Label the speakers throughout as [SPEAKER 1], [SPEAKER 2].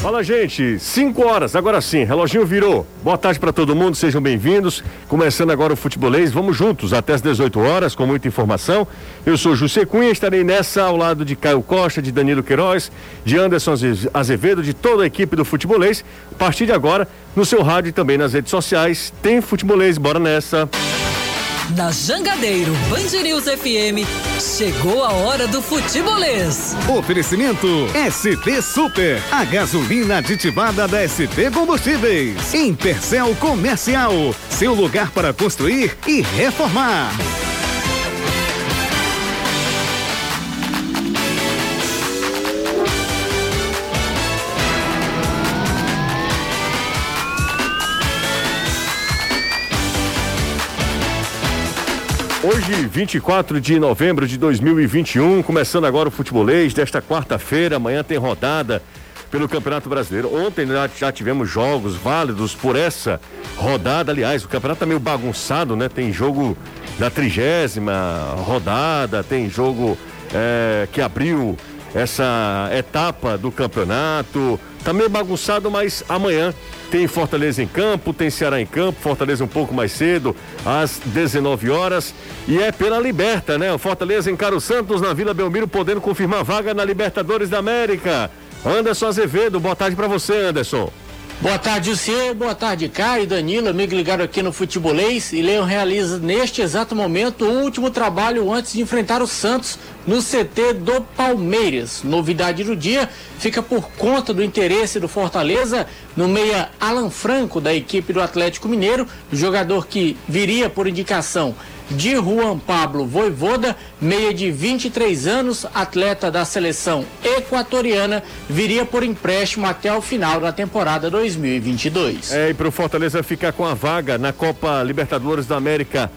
[SPEAKER 1] Fala, gente. 5 horas, agora sim. Reloginho virou. Boa tarde para todo mundo, sejam bem-vindos. Começando agora o futebolês. Vamos juntos até as 18 horas com muita informação. Eu sou José Cunha, estarei nessa ao lado de Caio Costa, de Danilo Queiroz, de Anderson Azevedo, de toda a equipe do futebolês. A partir de agora, no seu rádio e também nas redes sociais, tem futebolês. Bora nessa.
[SPEAKER 2] Na Jangadeiro Band News FM, chegou a hora do futebolês.
[SPEAKER 3] Oferecimento ST Super, a gasolina aditivada da ST Combustíveis. Intercel Comercial, seu lugar para construir e reformar.
[SPEAKER 1] Hoje, 24 de novembro de 2021, começando agora o futebolês desta quarta-feira. Amanhã tem rodada pelo Campeonato Brasileiro. Ontem já tivemos jogos válidos por essa rodada. Aliás, o campeonato tá meio bagunçado, né? Tem jogo da trigésima rodada, tem jogo é, que abriu essa etapa do campeonato. Tá meio bagunçado, mas amanhã tem Fortaleza em campo, tem Ceará em campo, Fortaleza um pouco mais cedo, às 19 horas. E é pela Liberta, né? O Fortaleza encara o Santos na Vila Belmiro, podendo confirmar vaga na Libertadores da América. Anderson Azevedo, boa tarde para você, Anderson.
[SPEAKER 4] Boa tarde, você. Boa tarde, Caio, Danilo, amigo ligado aqui no Futebolês. E Leão realiza neste exato momento o último trabalho antes de enfrentar o Santos no CT do Palmeiras. Novidade do dia fica por conta do interesse do Fortaleza no meia Alan Franco, da equipe do Atlético Mineiro, jogador que viria por indicação de Juan Pablo Voivoda, meia de 23 anos, atleta da seleção equatoriana, viria por empréstimo até o final da temporada 2022.
[SPEAKER 1] É, e para o Fortaleza ficar com a vaga na Copa Libertadores da América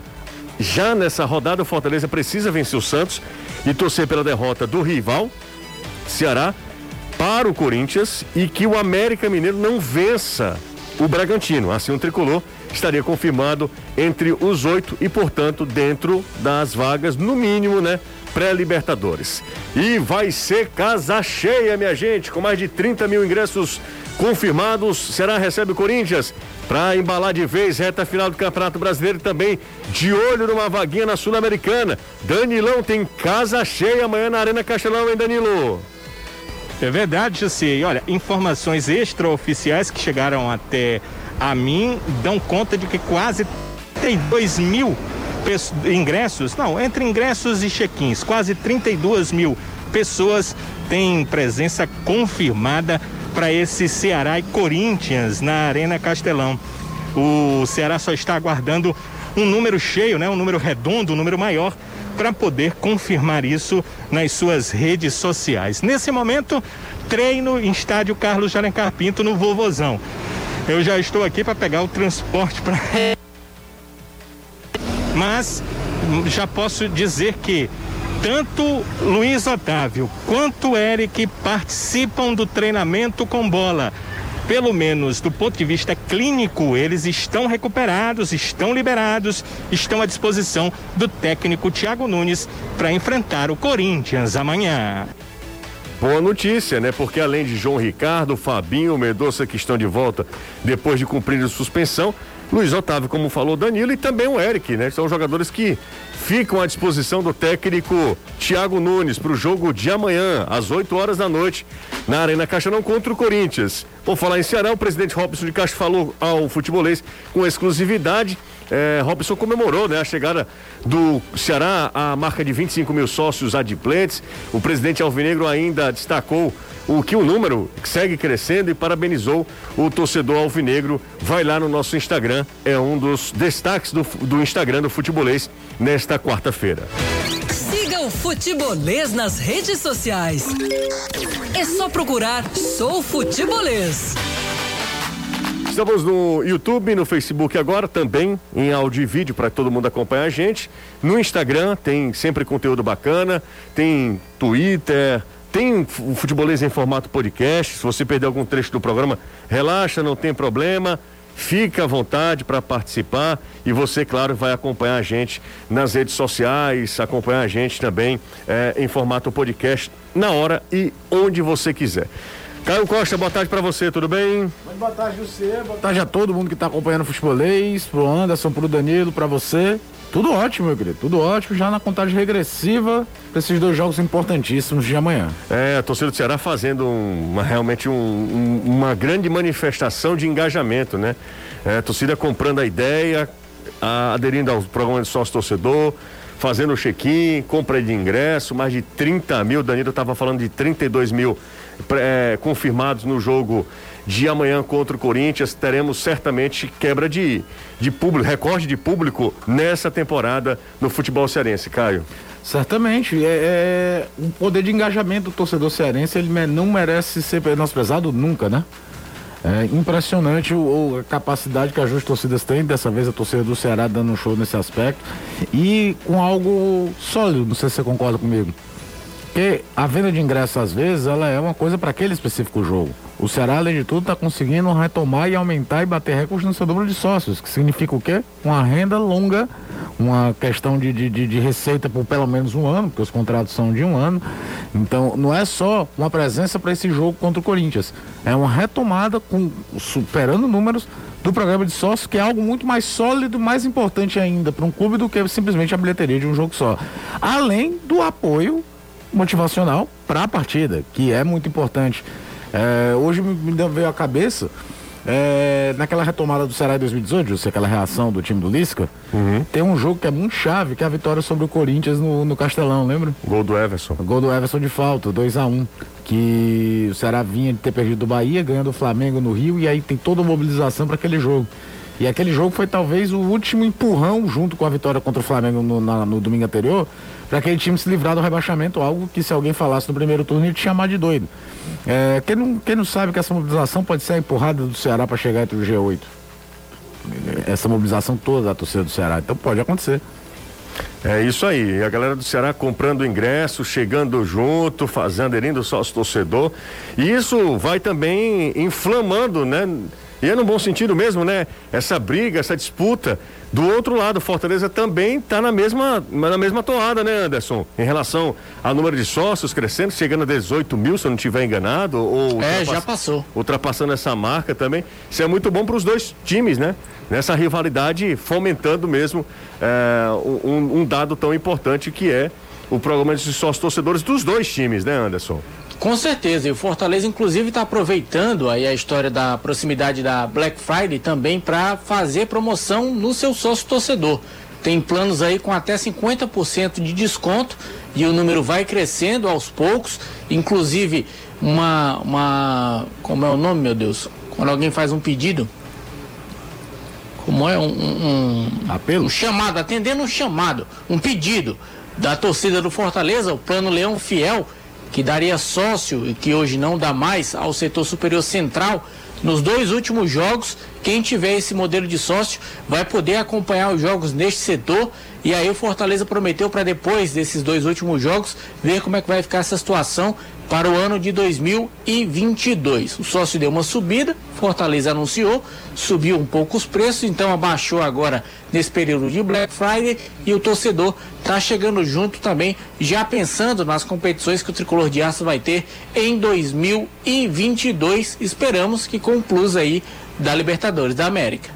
[SPEAKER 1] já nessa rodada, o Fortaleza precisa vencer o Santos e torcer pela derrota do rival, Ceará, para o Corinthians e que o América Mineiro não vença o Bragantino. Assim, o tricolor estaria confirmado entre os oito e, portanto, dentro das vagas, no mínimo, né? Pré-Libertadores. E vai ser casa cheia, minha gente, com mais de 30 mil ingressos confirmados. Será recebe o Corinthians para embalar de vez reta final do Campeonato Brasileiro também de olho numa vaguinha na Sul-Americana. Danilão tem casa cheia amanhã na Arena Castelão, hein, Danilo?
[SPEAKER 5] É verdade, José. Olha, informações extraoficiais que chegaram até a mim dão conta de que quase 32 mil ingressos, não, entre ingressos e check-ins, quase 32 mil pessoas têm presença confirmada para esse Ceará e Corinthians na Arena Castelão. O Ceará só está aguardando um número cheio, né, um número redondo, um número maior para poder confirmar isso nas suas redes sociais. Nesse momento, treino em estádio Carlos de Alencar Pinto no Vovozão. Eu já estou aqui para pegar o transporte para. Mas já posso dizer que tanto Luiz Otávio quanto Eric participam do treinamento com bola. Pelo menos do ponto de vista clínico, eles estão recuperados, estão liberados, estão à disposição do técnico Thiago Nunes para enfrentar o Corinthians amanhã.
[SPEAKER 1] Boa notícia, né? Porque além de João Ricardo, Fabinho, Medoça que estão de volta depois de cumprir a suspensão, Luiz Otávio, como falou Danilo, e também o Eric, né? São jogadores que ficam à disposição do técnico Thiago Nunes para o jogo de amanhã, às 8 horas da noite, na Arena Caixarão contra o Corinthians. Por falar em Ceará, o presidente Robson de Castro falou ao futebolês com exclusividade é, Robson comemorou né, a chegada do Ceará à marca de 25 mil sócios adimplentes. O presidente Alvinegro ainda destacou o que o número segue crescendo e parabenizou o torcedor alvinegro. Vai lá no nosso Instagram, é um dos destaques do, do Instagram do Futebolês nesta quarta-feira.
[SPEAKER 2] Siga o Futebolês nas redes sociais. É só procurar Sou Futebolês.
[SPEAKER 1] Estamos no YouTube, no Facebook agora, também em áudio e vídeo para todo mundo acompanhar a gente. No Instagram tem sempre conteúdo bacana, tem Twitter, tem o Futebolês em formato podcast. Se você perder algum trecho do programa, relaxa, não tem problema. Fica à vontade para participar e você, claro, vai acompanhar a gente nas redes sociais, acompanhar a gente também é, em formato podcast na hora e onde você quiser. Caio Costa, boa tarde para você, tudo bem?
[SPEAKER 6] Boa tarde, você. Boa tarde a todo mundo que está acompanhando o futebolês, pro Anderson, pro Danilo, para você. Tudo ótimo, meu querido. Tudo ótimo, já na contagem regressiva para esses dois jogos importantíssimos de amanhã.
[SPEAKER 1] É, a torcida do Ceará fazendo uma, realmente um, um, uma grande manifestação de engajamento, né? É, a torcida comprando a ideia, a, aderindo ao programa de sócio-torcedor, fazendo o check-in, compra de ingresso, mais de 30 mil. Danilo estava falando de 32 mil é, confirmados no jogo de amanhã contra o Corinthians. Teremos certamente quebra de, de público, recorde de público nessa temporada no futebol cearense, Caio.
[SPEAKER 6] Certamente. É, é, o poder de engajamento do torcedor cearense ele não merece ser menosprezado nunca, né? É impressionante o, a capacidade que as duas torcidas têm, dessa vez a torcida do Ceará dando um show nesse aspecto, e com algo sólido, não sei se você concorda comigo. Porque a venda de ingressos, às vezes, ela é uma coisa para aquele específico jogo. O Ceará, além de tudo, está conseguindo retomar e aumentar e bater recordes no seu número de sócios, que significa o quê? Uma renda longa, uma questão de, de, de, receita por pelo menos um ano, porque os contratos são de um ano. Então, não é só uma presença para esse jogo contra o Corinthians, é uma retomada com superando números do programa de sócios, que é algo muito mais sólido, mais importante ainda para um clube do que simplesmente a bilheteria de um jogo só. Além do apoio motivacional para a partida, que é muito importante. É, hoje me veio à cabeça é, naquela retomada do Ceará em 2018, sei, aquela reação do time do Lisca, uhum. tem um jogo que é muito chave, que é a vitória sobre o Corinthians no, no Castelão, lembra?
[SPEAKER 1] Gol do Everson.
[SPEAKER 6] O gol do Everson de falta, 2 a 1 um, que o Ceará vinha de ter perdido do Bahia, ganhando o Flamengo no Rio, e aí tem toda a mobilização para aquele jogo. E aquele jogo foi talvez o último empurrão, junto com a vitória contra o Flamengo no, na, no domingo anterior, para aquele time se livrar do rebaixamento, algo que se alguém falasse no primeiro turno ia te chamar de doido. É, quem, não, quem não sabe que essa mobilização pode ser a empurrada do Ceará para chegar entre o G8? Essa mobilização toda da torcida do Ceará. Então pode acontecer.
[SPEAKER 1] É isso aí, a galera do Ceará comprando ingresso, chegando junto, fazendo, aderindo sócio torcedor. E isso vai também inflamando, né? E é no bom sentido mesmo, né? Essa briga, essa disputa. Do outro lado, Fortaleza também está na mesma, na mesma toada, né, Anderson? Em relação ao número de sócios crescendo, chegando a 18 mil, se eu não estiver enganado. Ou
[SPEAKER 4] é, já passou.
[SPEAKER 1] Ultrapassando essa marca também. Isso é muito bom para os dois times, né? Nessa rivalidade, fomentando mesmo é, um, um dado tão importante que é o programa de sócios torcedores dos dois times, né, Anderson?
[SPEAKER 4] Com certeza, e o Fortaleza inclusive está aproveitando aí a história da proximidade da Black Friday também para fazer promoção no seu sócio torcedor. Tem planos aí com até 50% de desconto e o número vai crescendo aos poucos, inclusive uma uma como é o nome, meu Deus? Quando alguém faz um pedido, como é um, um, apelo, um chamado, atendendo um chamado, um pedido da torcida do Fortaleza, o Plano Leão Fiel que daria sócio e que hoje não dá mais ao setor superior central. Nos dois últimos jogos, quem tiver esse modelo de sócio vai poder acompanhar os jogos neste setor. E aí o Fortaleza prometeu para depois desses dois últimos jogos ver como é que vai ficar essa situação para o ano de 2022. O sócio deu uma subida, Fortaleza anunciou, subiu um pouco os preços, então abaixou agora nesse período de Black Friday e o torcedor está chegando junto também, já pensando nas competições que o Tricolor de Aço vai ter em 2022. Esperamos que com o plus aí da Libertadores da América.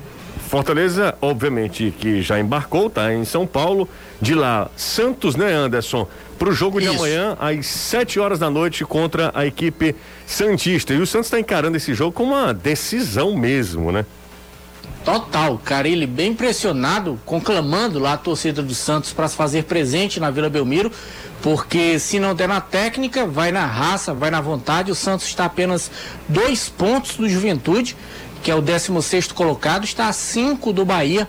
[SPEAKER 1] Fortaleza, obviamente, que já embarcou, tá em São Paulo. De lá, Santos, né, Anderson? Para o jogo de Isso. amanhã, às 7 horas da noite, contra a equipe Santista. E o Santos está encarando esse jogo como uma decisão mesmo, né?
[SPEAKER 4] Total, Carilli bem pressionado, conclamando lá a torcida do Santos para se fazer presente na Vila Belmiro, porque se não der na técnica, vai na raça, vai na vontade. O Santos está apenas dois pontos do Juventude, que é o 16 colocado, está a cinco do Bahia.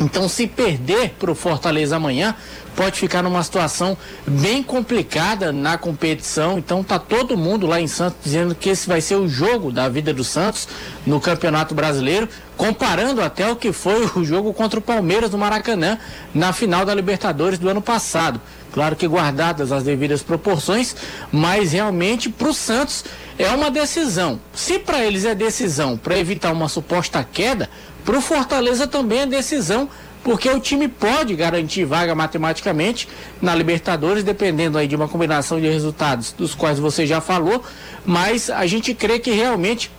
[SPEAKER 4] Então, se perder para o Fortaleza amanhã, pode ficar numa situação bem complicada na competição. Então tá todo mundo lá em Santos dizendo que esse vai ser o jogo da vida do Santos no Campeonato Brasileiro, comparando até o que foi o jogo contra o Palmeiras no Maracanã na final da Libertadores do ano passado. Claro que guardadas as devidas proporções, mas realmente para o Santos é uma decisão. Se para eles é decisão para evitar uma suposta queda, para o Fortaleza também é decisão porque o time pode garantir vaga matematicamente na Libertadores, dependendo aí de uma combinação de resultados dos quais você já falou, mas a gente crê que realmente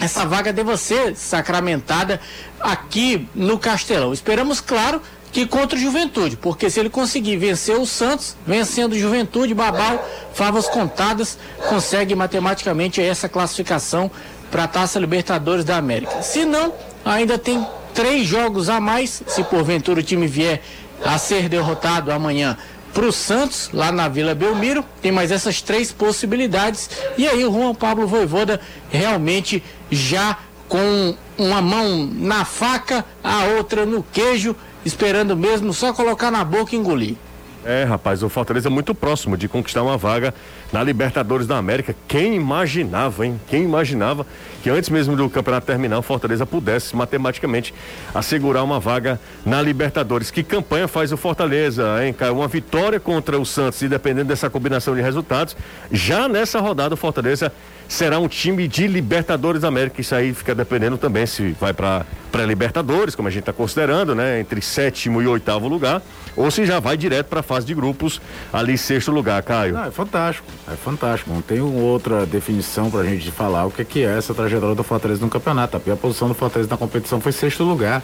[SPEAKER 4] essa vaga deva ser sacramentada aqui no Castelão. Esperamos, claro, que contra o Juventude, porque se ele conseguir vencer o Santos, vencendo o Juventude, Babal, favas contadas, consegue matematicamente essa classificação para a Taça Libertadores da América. Se não, ainda tem três jogos a mais, se porventura o time vier a ser derrotado amanhã para o Santos, lá na Vila Belmiro. Tem mais essas três possibilidades. E aí o Juan Pablo Voivoda realmente já com uma mão na faca, a outra no queijo, esperando mesmo só colocar na boca e engolir.
[SPEAKER 1] É, rapaz, o Fortaleza é muito próximo de conquistar uma vaga na Libertadores da América. Quem imaginava, hein? Quem imaginava que antes mesmo do campeonato terminar, o Fortaleza pudesse matematicamente assegurar uma vaga na Libertadores. Que campanha faz o Fortaleza, hein, cara? Uma vitória contra o Santos, e dependendo dessa combinação de resultados, já nessa rodada o Fortaleza será um time de Libertadores América. Isso aí fica dependendo também se vai para pré-Libertadores, como a gente está considerando, né? Entre sétimo e oitavo lugar, ou se já vai direto para a fase de grupos, ali sexto lugar, Caio.
[SPEAKER 6] Não, é fantástico, é fantástico. Não tem outra definição para a gente falar o que é, que é essa trajetória do Fortaleza no campeonato. A pior posição do Fortaleza na competição foi sexto lugar.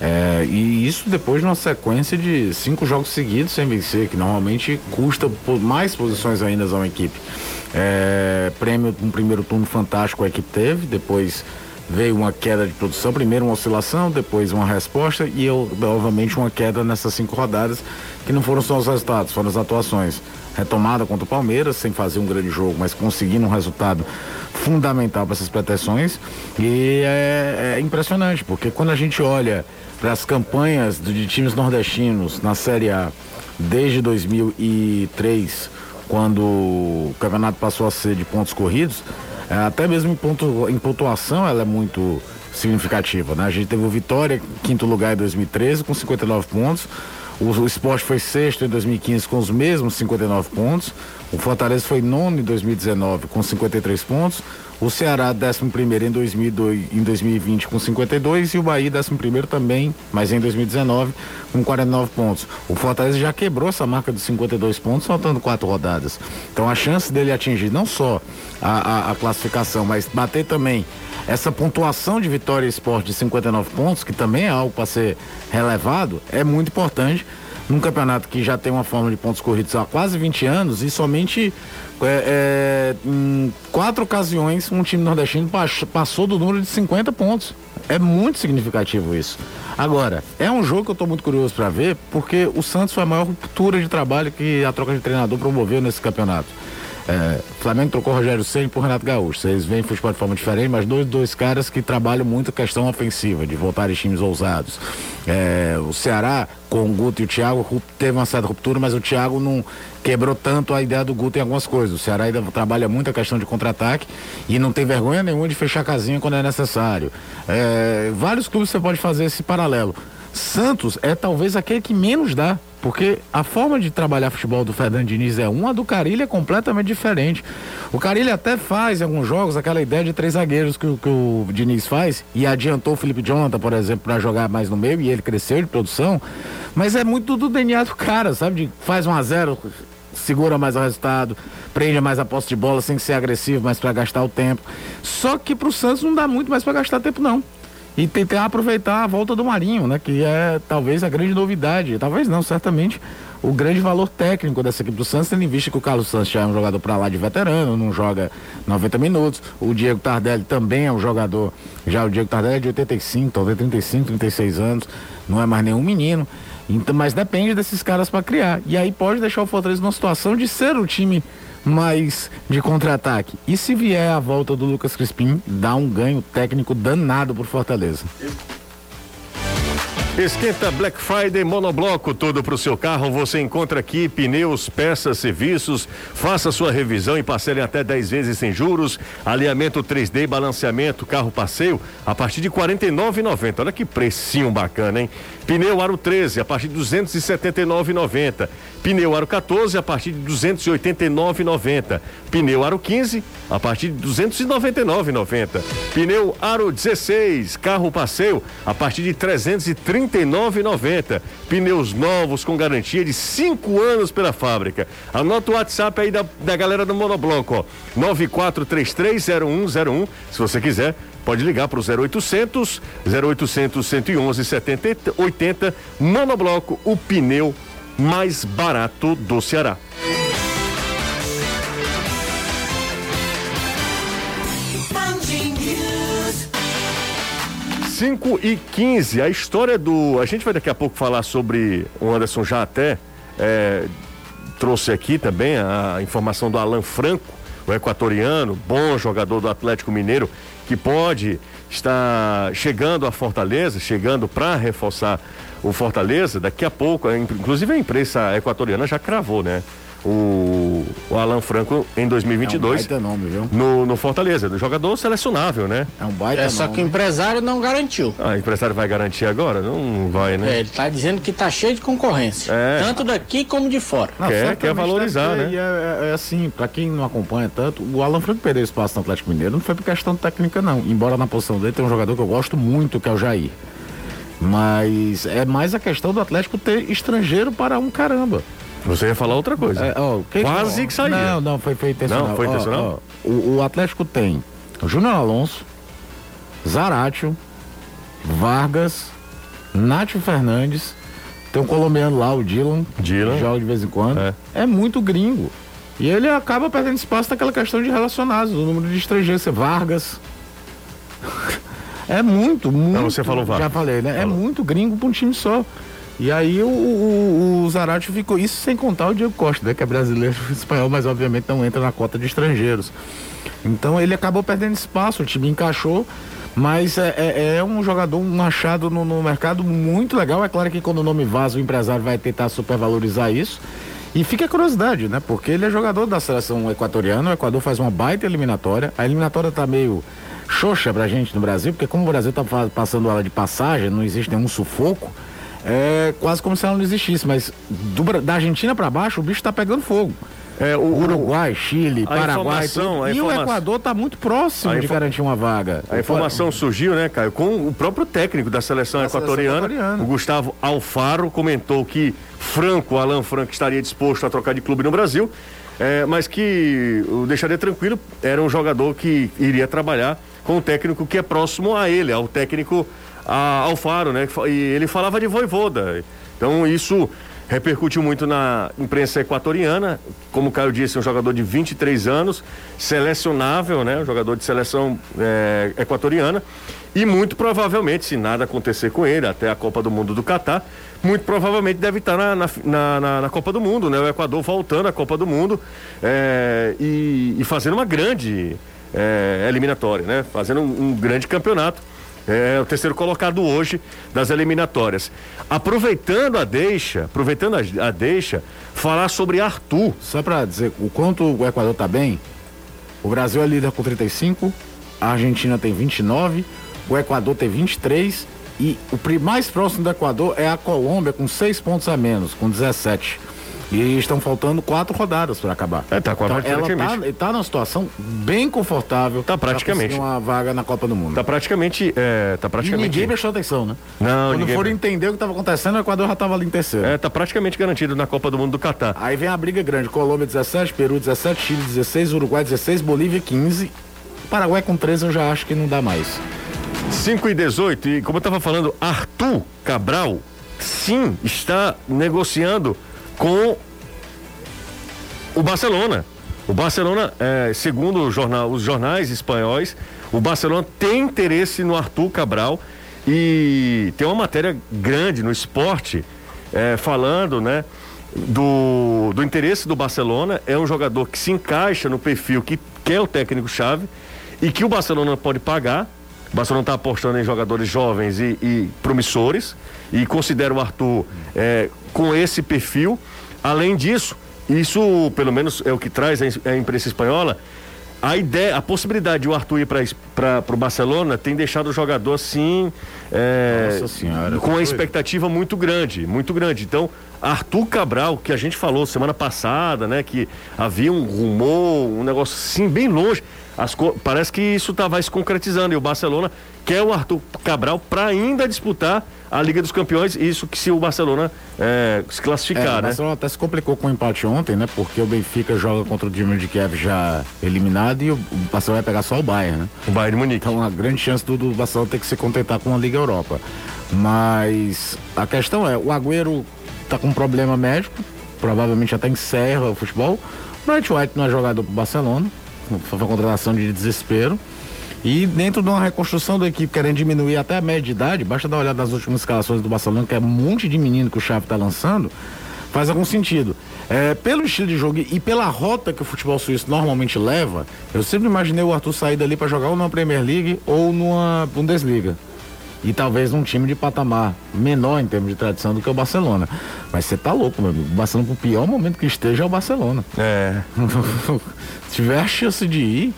[SPEAKER 6] É, e isso depois de uma sequência de cinco jogos seguidos sem vencer, que normalmente custa mais posições ainda a uma equipe. É, prêmio um primeiro turno fantástico a equipe teve, depois veio uma queda de produção, primeiro uma oscilação, depois uma resposta e eu, novamente uma queda nessas cinco rodadas, que não foram só os resultados, foram as atuações. Retomada contra o Palmeiras, sem fazer um grande jogo, mas conseguindo um resultado fundamental para essas pretensões. E é, é impressionante, porque quando a gente olha para as campanhas de times nordestinos na Série A desde 2003, quando o campeonato passou a ser de pontos corridos, é, até mesmo em, em pontuação ela é muito significativa. Né? A gente teve o Vitória, quinto lugar em 2013, com 59 pontos. O, esporte foi sexto em 2015 com os mesmos 59 pontos. O Fortaleza foi nono em 2019 com 53 pontos. O Ceará, 11 em, 2002, em 2020 com 52 e o Bahia, 11 também, mas em 2019 com 49 pontos. O Fortaleza já quebrou essa marca dos 52 pontos, faltando quatro rodadas. Então a chance dele atingir não só a, a, a classificação, mas bater também essa pontuação de vitória esporte de 59 pontos, que também é algo para ser relevado, é muito importante num campeonato que já tem uma forma de pontos corridos há quase 20 anos e somente é, é, em quatro ocasiões um time nordestino passou do número de 50 pontos. É muito significativo isso. Agora, é um jogo que eu estou muito curioso para ver, porque o Santos foi a maior ruptura de trabalho que a troca de treinador promoveu nesse campeonato. É, Flamengo trocou Rogério Ceni por Renato Gaúcho. Vocês veem futebol de forma diferente, mas dois, dois caras que trabalham muito a questão ofensiva, de voltar em times ousados. É, o Ceará, com o Guto e o Thiago, teve uma certa ruptura, mas o Thiago não quebrou tanto a ideia do Guto em algumas coisas. O Ceará ainda trabalha muito a questão de contra-ataque e não tem vergonha nenhuma de fechar casinha quando é necessário. É, vários clubes você pode fazer esse paralelo. Santos é talvez aquele que menos dá. Porque a forma de trabalhar futebol do Fernando Diniz é uma, a do Carilho é completamente diferente. O Carilho até faz em alguns jogos aquela ideia de três zagueiros que, que o Diniz faz e adiantou o Felipe Jonathan, por exemplo, para jogar mais no meio e ele cresceu de produção. Mas é muito do DNA do cara, sabe? De faz um a zero, segura mais o resultado, prende mais a posse de bola sem ser agressivo, mas para gastar o tempo. Só que para o Santos não dá muito mais para gastar tempo não e tentar aproveitar a volta do Marinho, né? Que é talvez a grande novidade, talvez não, certamente o grande valor técnico dessa equipe do Santos, tendo em vista que o Carlos Santos já é um jogador para lá de veterano, não joga 90 minutos. O Diego Tardelli também é um jogador, já o Diego Tardelli é de 85, talvez 35, 36 anos, não é mais nenhum menino. Então, mas depende desses caras para criar. E aí pode deixar o Fortaleza numa situação de ser o time mais de contra-ataque. E se vier a volta do Lucas Crispim, dá um ganho técnico danado pro Fortaleza.
[SPEAKER 1] Esquenta Black Friday Monobloco, tudo para o seu carro. Você encontra aqui pneus, peças, serviços. Faça sua revisão e parcele até 10 vezes sem juros. Alinhamento 3D, balanceamento, carro passeio a partir de R$ 49,90. Olha que precinho bacana, hein? Pneu Aro 13 a partir de 279,90. Pneu Aro 14 a partir de 289,90. Pneu Aro 15 a partir de 299,90. Pneu Aro 16 carro passeio a partir de 330 39,90. Pneus novos com garantia de 5 anos pela fábrica. Anota o WhatsApp aí da, da galera do Monobloco, ó. 94330101. Se você quiser, pode ligar para o 0800 0800 111 70 80. Monobloco, o pneu mais barato do Ceará. 5 e 15, a história do. A gente vai daqui a pouco falar sobre. O Anderson já até é, trouxe aqui também a informação do Alan Franco, o equatoriano, bom jogador do Atlético Mineiro, que pode estar chegando a Fortaleza, chegando para reforçar o Fortaleza. Daqui a pouco, inclusive a imprensa equatoriana já cravou, né? O, o Alan Franco em 2022. É um
[SPEAKER 6] nome, viu?
[SPEAKER 1] No, no Fortaleza, do jogador selecionável, né?
[SPEAKER 4] É um baita é, só que o empresário não garantiu.
[SPEAKER 1] Ah, o empresário vai garantir agora? Não vai, né?
[SPEAKER 4] É, ele tá dizendo que tá cheio de concorrência. É. Tanto daqui como de fora.
[SPEAKER 1] Não, quer, quer valorizar, né?
[SPEAKER 6] É, é, é, assim, para quem não acompanha tanto, o Alan Franco perdeu espaço no Atlético Mineiro não foi por questão técnica, não. Embora na posição dele tem um jogador que eu gosto muito, que é o Jair. Mas é mais a questão do Atlético ter estrangeiro para um caramba.
[SPEAKER 1] Você ia falar outra coisa. É, ó, que Quase que, que saiu.
[SPEAKER 6] Não, não, foi, foi intencional.
[SPEAKER 1] Não, foi intencional?
[SPEAKER 6] Ó, o, o, Atlético tem Júnior Alonso, Zaratio, Vargas, Nátio Fernandes, tem um colombiano lá, o Dylan.
[SPEAKER 1] Dylan.
[SPEAKER 6] Joga de vez em quando. É. é muito gringo. E ele acaba perdendo espaço naquela questão de relacionados, o número de estrangeiros, Vargas. é muito, muito. Não,
[SPEAKER 1] você falou Vargas.
[SPEAKER 6] Já falei, né? É falou. É muito gringo para um time só. E aí o, o, o Zarate ficou, isso sem contar o Diego Costa, né, que é brasileiro espanhol, mas obviamente não entra na cota de estrangeiros. Então ele acabou perdendo espaço, o time encaixou, mas é, é, é um jogador, um achado no, no, mercado muito legal. É claro que quando o nome vaza, o empresário vai tentar supervalorizar isso. E fica a curiosidade, né? Porque ele é jogador da seleção equatoriana, o Equador faz uma baita eliminatória. A eliminatória tá meio xoxa pra gente no Brasil, porque como o Brasil tá passando ela de passagem, não existe nenhum sufoco é quase como se ela não existisse, mas do, da Argentina para baixo o bicho está pegando fogo. É, o Uruguai, Chile, Paraguai. Tudo, e o Equador está muito próximo de garantir uma vaga.
[SPEAKER 1] A informação surgiu, né, Caio, com o próprio técnico da seleção, da equatoriana, seleção equatoriana, o Gustavo Alfaro, comentou que Franco, Alan Franco, estaria disposto a trocar de clube no Brasil, é, mas que o deixaria tranquilo, era um jogador que iria trabalhar com o técnico que é próximo a ele, ao técnico a Alfaro, né? E ele falava de voivoda. Então isso repercutiu muito na imprensa equatoriana. Como o Caio disse, um jogador de 23 anos, selecionável, né? Um jogador de seleção é, equatoriana. E muito provavelmente, se nada acontecer com ele, até a Copa do Mundo do Catar, muito provavelmente deve estar na, na, na, na Copa do Mundo, né? O Equador voltando à Copa do Mundo é, e, e, fazendo uma grande é, eliminatória, né? Fazendo um, um grande campeonato é o terceiro colocado hoje das eliminatórias. Aproveitando a deixa, aproveitando a, a deixa, falar sobre Arthur.
[SPEAKER 6] Só para dizer o quanto o Equador está bem, o Brasil é líder com 35, a Argentina tem 29, o Equador tem 23 e o mais próximo do Equador é a Colômbia com 6 pontos a menos, com 17. E estão faltando quatro rodadas para acabar.
[SPEAKER 1] É, tá
[SPEAKER 6] então, ela está tá numa situação bem confortável.
[SPEAKER 1] Tá praticamente.
[SPEAKER 6] uma vaga na Copa do Mundo.
[SPEAKER 1] Tá praticamente. É, tá praticamente.
[SPEAKER 6] E ninguém prestou atenção, né?
[SPEAKER 1] Não,
[SPEAKER 6] Quando
[SPEAKER 1] ninguém...
[SPEAKER 6] foram entender o que estava acontecendo, o Equador já estava ali em terceiro.
[SPEAKER 1] É, tá praticamente garantido na Copa do Mundo do Catar.
[SPEAKER 6] Aí vem a briga grande: Colômbia 17, Peru 17, Chile 16, Uruguai 16, Bolívia 15. Paraguai com 13 eu já acho que não dá mais.
[SPEAKER 1] 5 e 18, e como eu estava falando, Arthur Cabral, sim, está negociando com o Barcelona. O Barcelona, é, segundo jornal, os jornais espanhóis, o Barcelona tem interesse no Arthur Cabral e tem uma matéria grande no esporte é, falando, né? Do, do interesse do Barcelona é um jogador que se encaixa no perfil que quer o técnico-chave e que o Barcelona pode pagar. O Barcelona está apostando em jogadores jovens e, e, promissores e considera o Arthur é, com esse perfil. Além disso, isso, pelo menos, é o que traz a imprensa espanhola. A ideia, a possibilidade de o Arthur ir para o Barcelona tem deixado o jogador assim. É, senhora, com uma expectativa muito grande, muito grande. Então, Arthur Cabral, que a gente falou semana passada, né? Que havia um rumor, um negócio assim, bem longe. As parece que isso tá, vai se concretizando e o Barcelona quer o Arthur Cabral para ainda disputar a Liga dos Campeões, isso que se o Barcelona é, se
[SPEAKER 6] É,
[SPEAKER 1] classificar,
[SPEAKER 6] o
[SPEAKER 1] né?
[SPEAKER 6] Barcelona até se complicou com o empate ontem, né? Porque o Benfica joga contra o Dinamo de Kiev já eliminado e o Barcelona vai pegar só o Bayern, né?
[SPEAKER 1] O Bayern de Munique.
[SPEAKER 6] Então, uma grande chance do, do Barcelona ter que se contentar com a Liga Europa. Mas a questão é, o Agüero tá com um problema médico, provavelmente até encerra o futebol. O Bright White não é jogador pro Barcelona, foi uma contratação de desespero. E dentro de uma reconstrução da equipe querendo diminuir até a média de idade, basta dar uma olhada nas últimas escalações do Barcelona, que é um monte de menino que o Xavi tá lançando, faz algum sentido. É, pelo estilo de jogo e pela rota que o futebol suíço normalmente leva, eu sempre imaginei o Arthur sair dali para jogar ou numa Premier League ou numa Bundesliga. E talvez num time de patamar menor em termos de tradição do que o Barcelona. Mas você tá louco, meu amigo. O Barcelona, pro pior momento que esteja, é o Barcelona.
[SPEAKER 1] É.
[SPEAKER 6] Se tiver a chance de ir,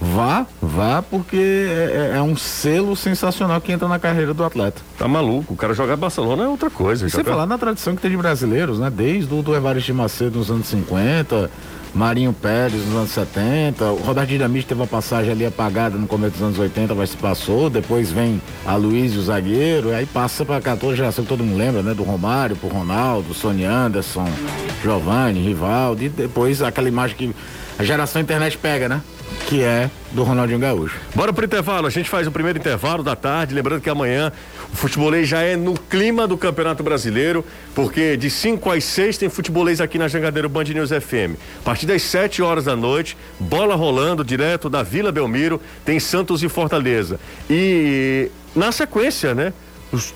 [SPEAKER 6] vá, vá, porque é, é- é um selo sensacional que entra na carreira do atleta.
[SPEAKER 1] Tá maluco. O cara jogar Barcelona é outra coisa.
[SPEAKER 6] Você
[SPEAKER 1] jogar-
[SPEAKER 6] falar na tradição que tem de brasileiros, né? Desde o do Evaristo de Macedo nos anos 50, Marinho Pérez nos anos 70, o Roberto Dinamite teve uma passagem ali apagada no começo dos anos 80, mas se passou, depois vem a Luiz o zagueiro, aí passa para 14 geração que todo mundo lembra, né? Do Romário, pro Ronaldo, Sony Anderson, Giovanni, Rivaldo, e depois aquela imagem que a geração internet pega, né? Que é do Ronaldinho Gaúcho.
[SPEAKER 1] Bora pro intervalo, a gente faz o primeiro intervalo da tarde, lembrando que amanhã o futebolês já é no clima do Campeonato Brasileiro, porque de 5 às 6 tem futebolês aqui na Jangadeiro Band News FM. A partir das 7 horas da noite, bola rolando direto da Vila Belmiro, tem Santos e Fortaleza. E na sequência, né, os,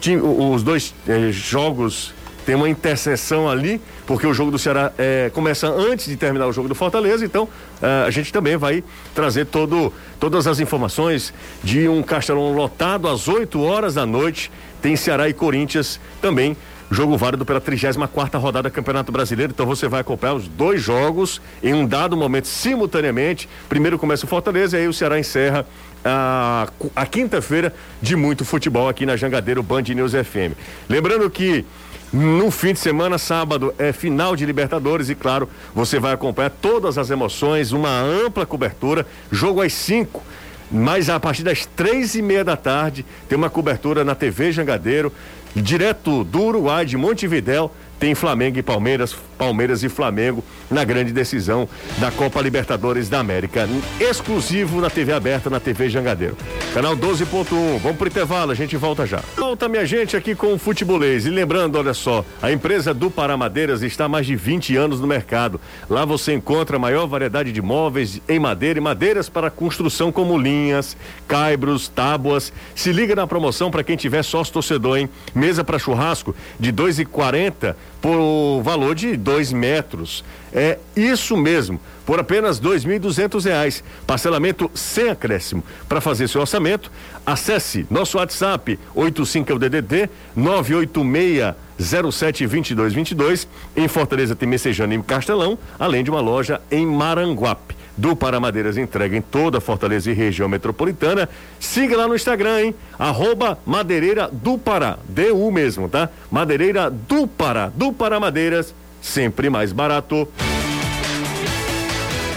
[SPEAKER 1] os dois eh, jogos tem uma interseção ali, porque o jogo do Ceará eh, começa antes de terminar o jogo do Fortaleza, então eh, a gente também vai trazer todo, todas as informações de um Castelão lotado às 8 horas da noite. Tem Ceará e Corinthians também. Jogo válido pela 34 rodada do Campeonato Brasileiro. Então você vai acompanhar os dois jogos em um dado momento simultaneamente. Primeiro começa o Fortaleza e aí o Ceará encerra a, a quinta-feira de muito futebol aqui na Jangadeiro Band News FM. Lembrando que no fim de semana, sábado, é final de Libertadores e, claro, você vai acompanhar todas as emoções, uma ampla cobertura, jogo às 5. Mas a partir das três e meia da tarde tem uma cobertura na TV Jangadeiro, direto do Uruguai, de Montevidéu, tem Flamengo e Palmeiras, Palmeiras e Flamengo na grande decisão da Copa Libertadores da América. Exclusivo na TV aberta, na TV Jangadeiro. Canal 12.1. Vamos pro intervalo, a gente volta já. Volta, minha gente, aqui com o Futebolês. E lembrando, olha só, a empresa do Pará Madeiras está há mais de 20 anos no mercado. Lá você encontra a maior variedade de móveis em madeira e madeiras para construção, como linhas, caibros, tábuas. Se liga na promoção para quem tiver sócio torcedor, hein? Mesa para churrasco de 2,40 por valor de 2 metros. É isso mesmo, por apenas 2.200 reais. Parcelamento sem acréscimo. Para fazer seu orçamento, acesse nosso WhatsApp 85 é o DDD 986 072222 em Fortaleza tem Messejana e Castelão, além de uma loja em Maranguape. Do Paramadeiras entrega em toda Fortaleza e região metropolitana. Siga lá no Instagram, hein? Arroba Madeireira do Pará. DU mesmo, tá? Madeireira do Pará. Do Paramadeiras, sempre mais barato.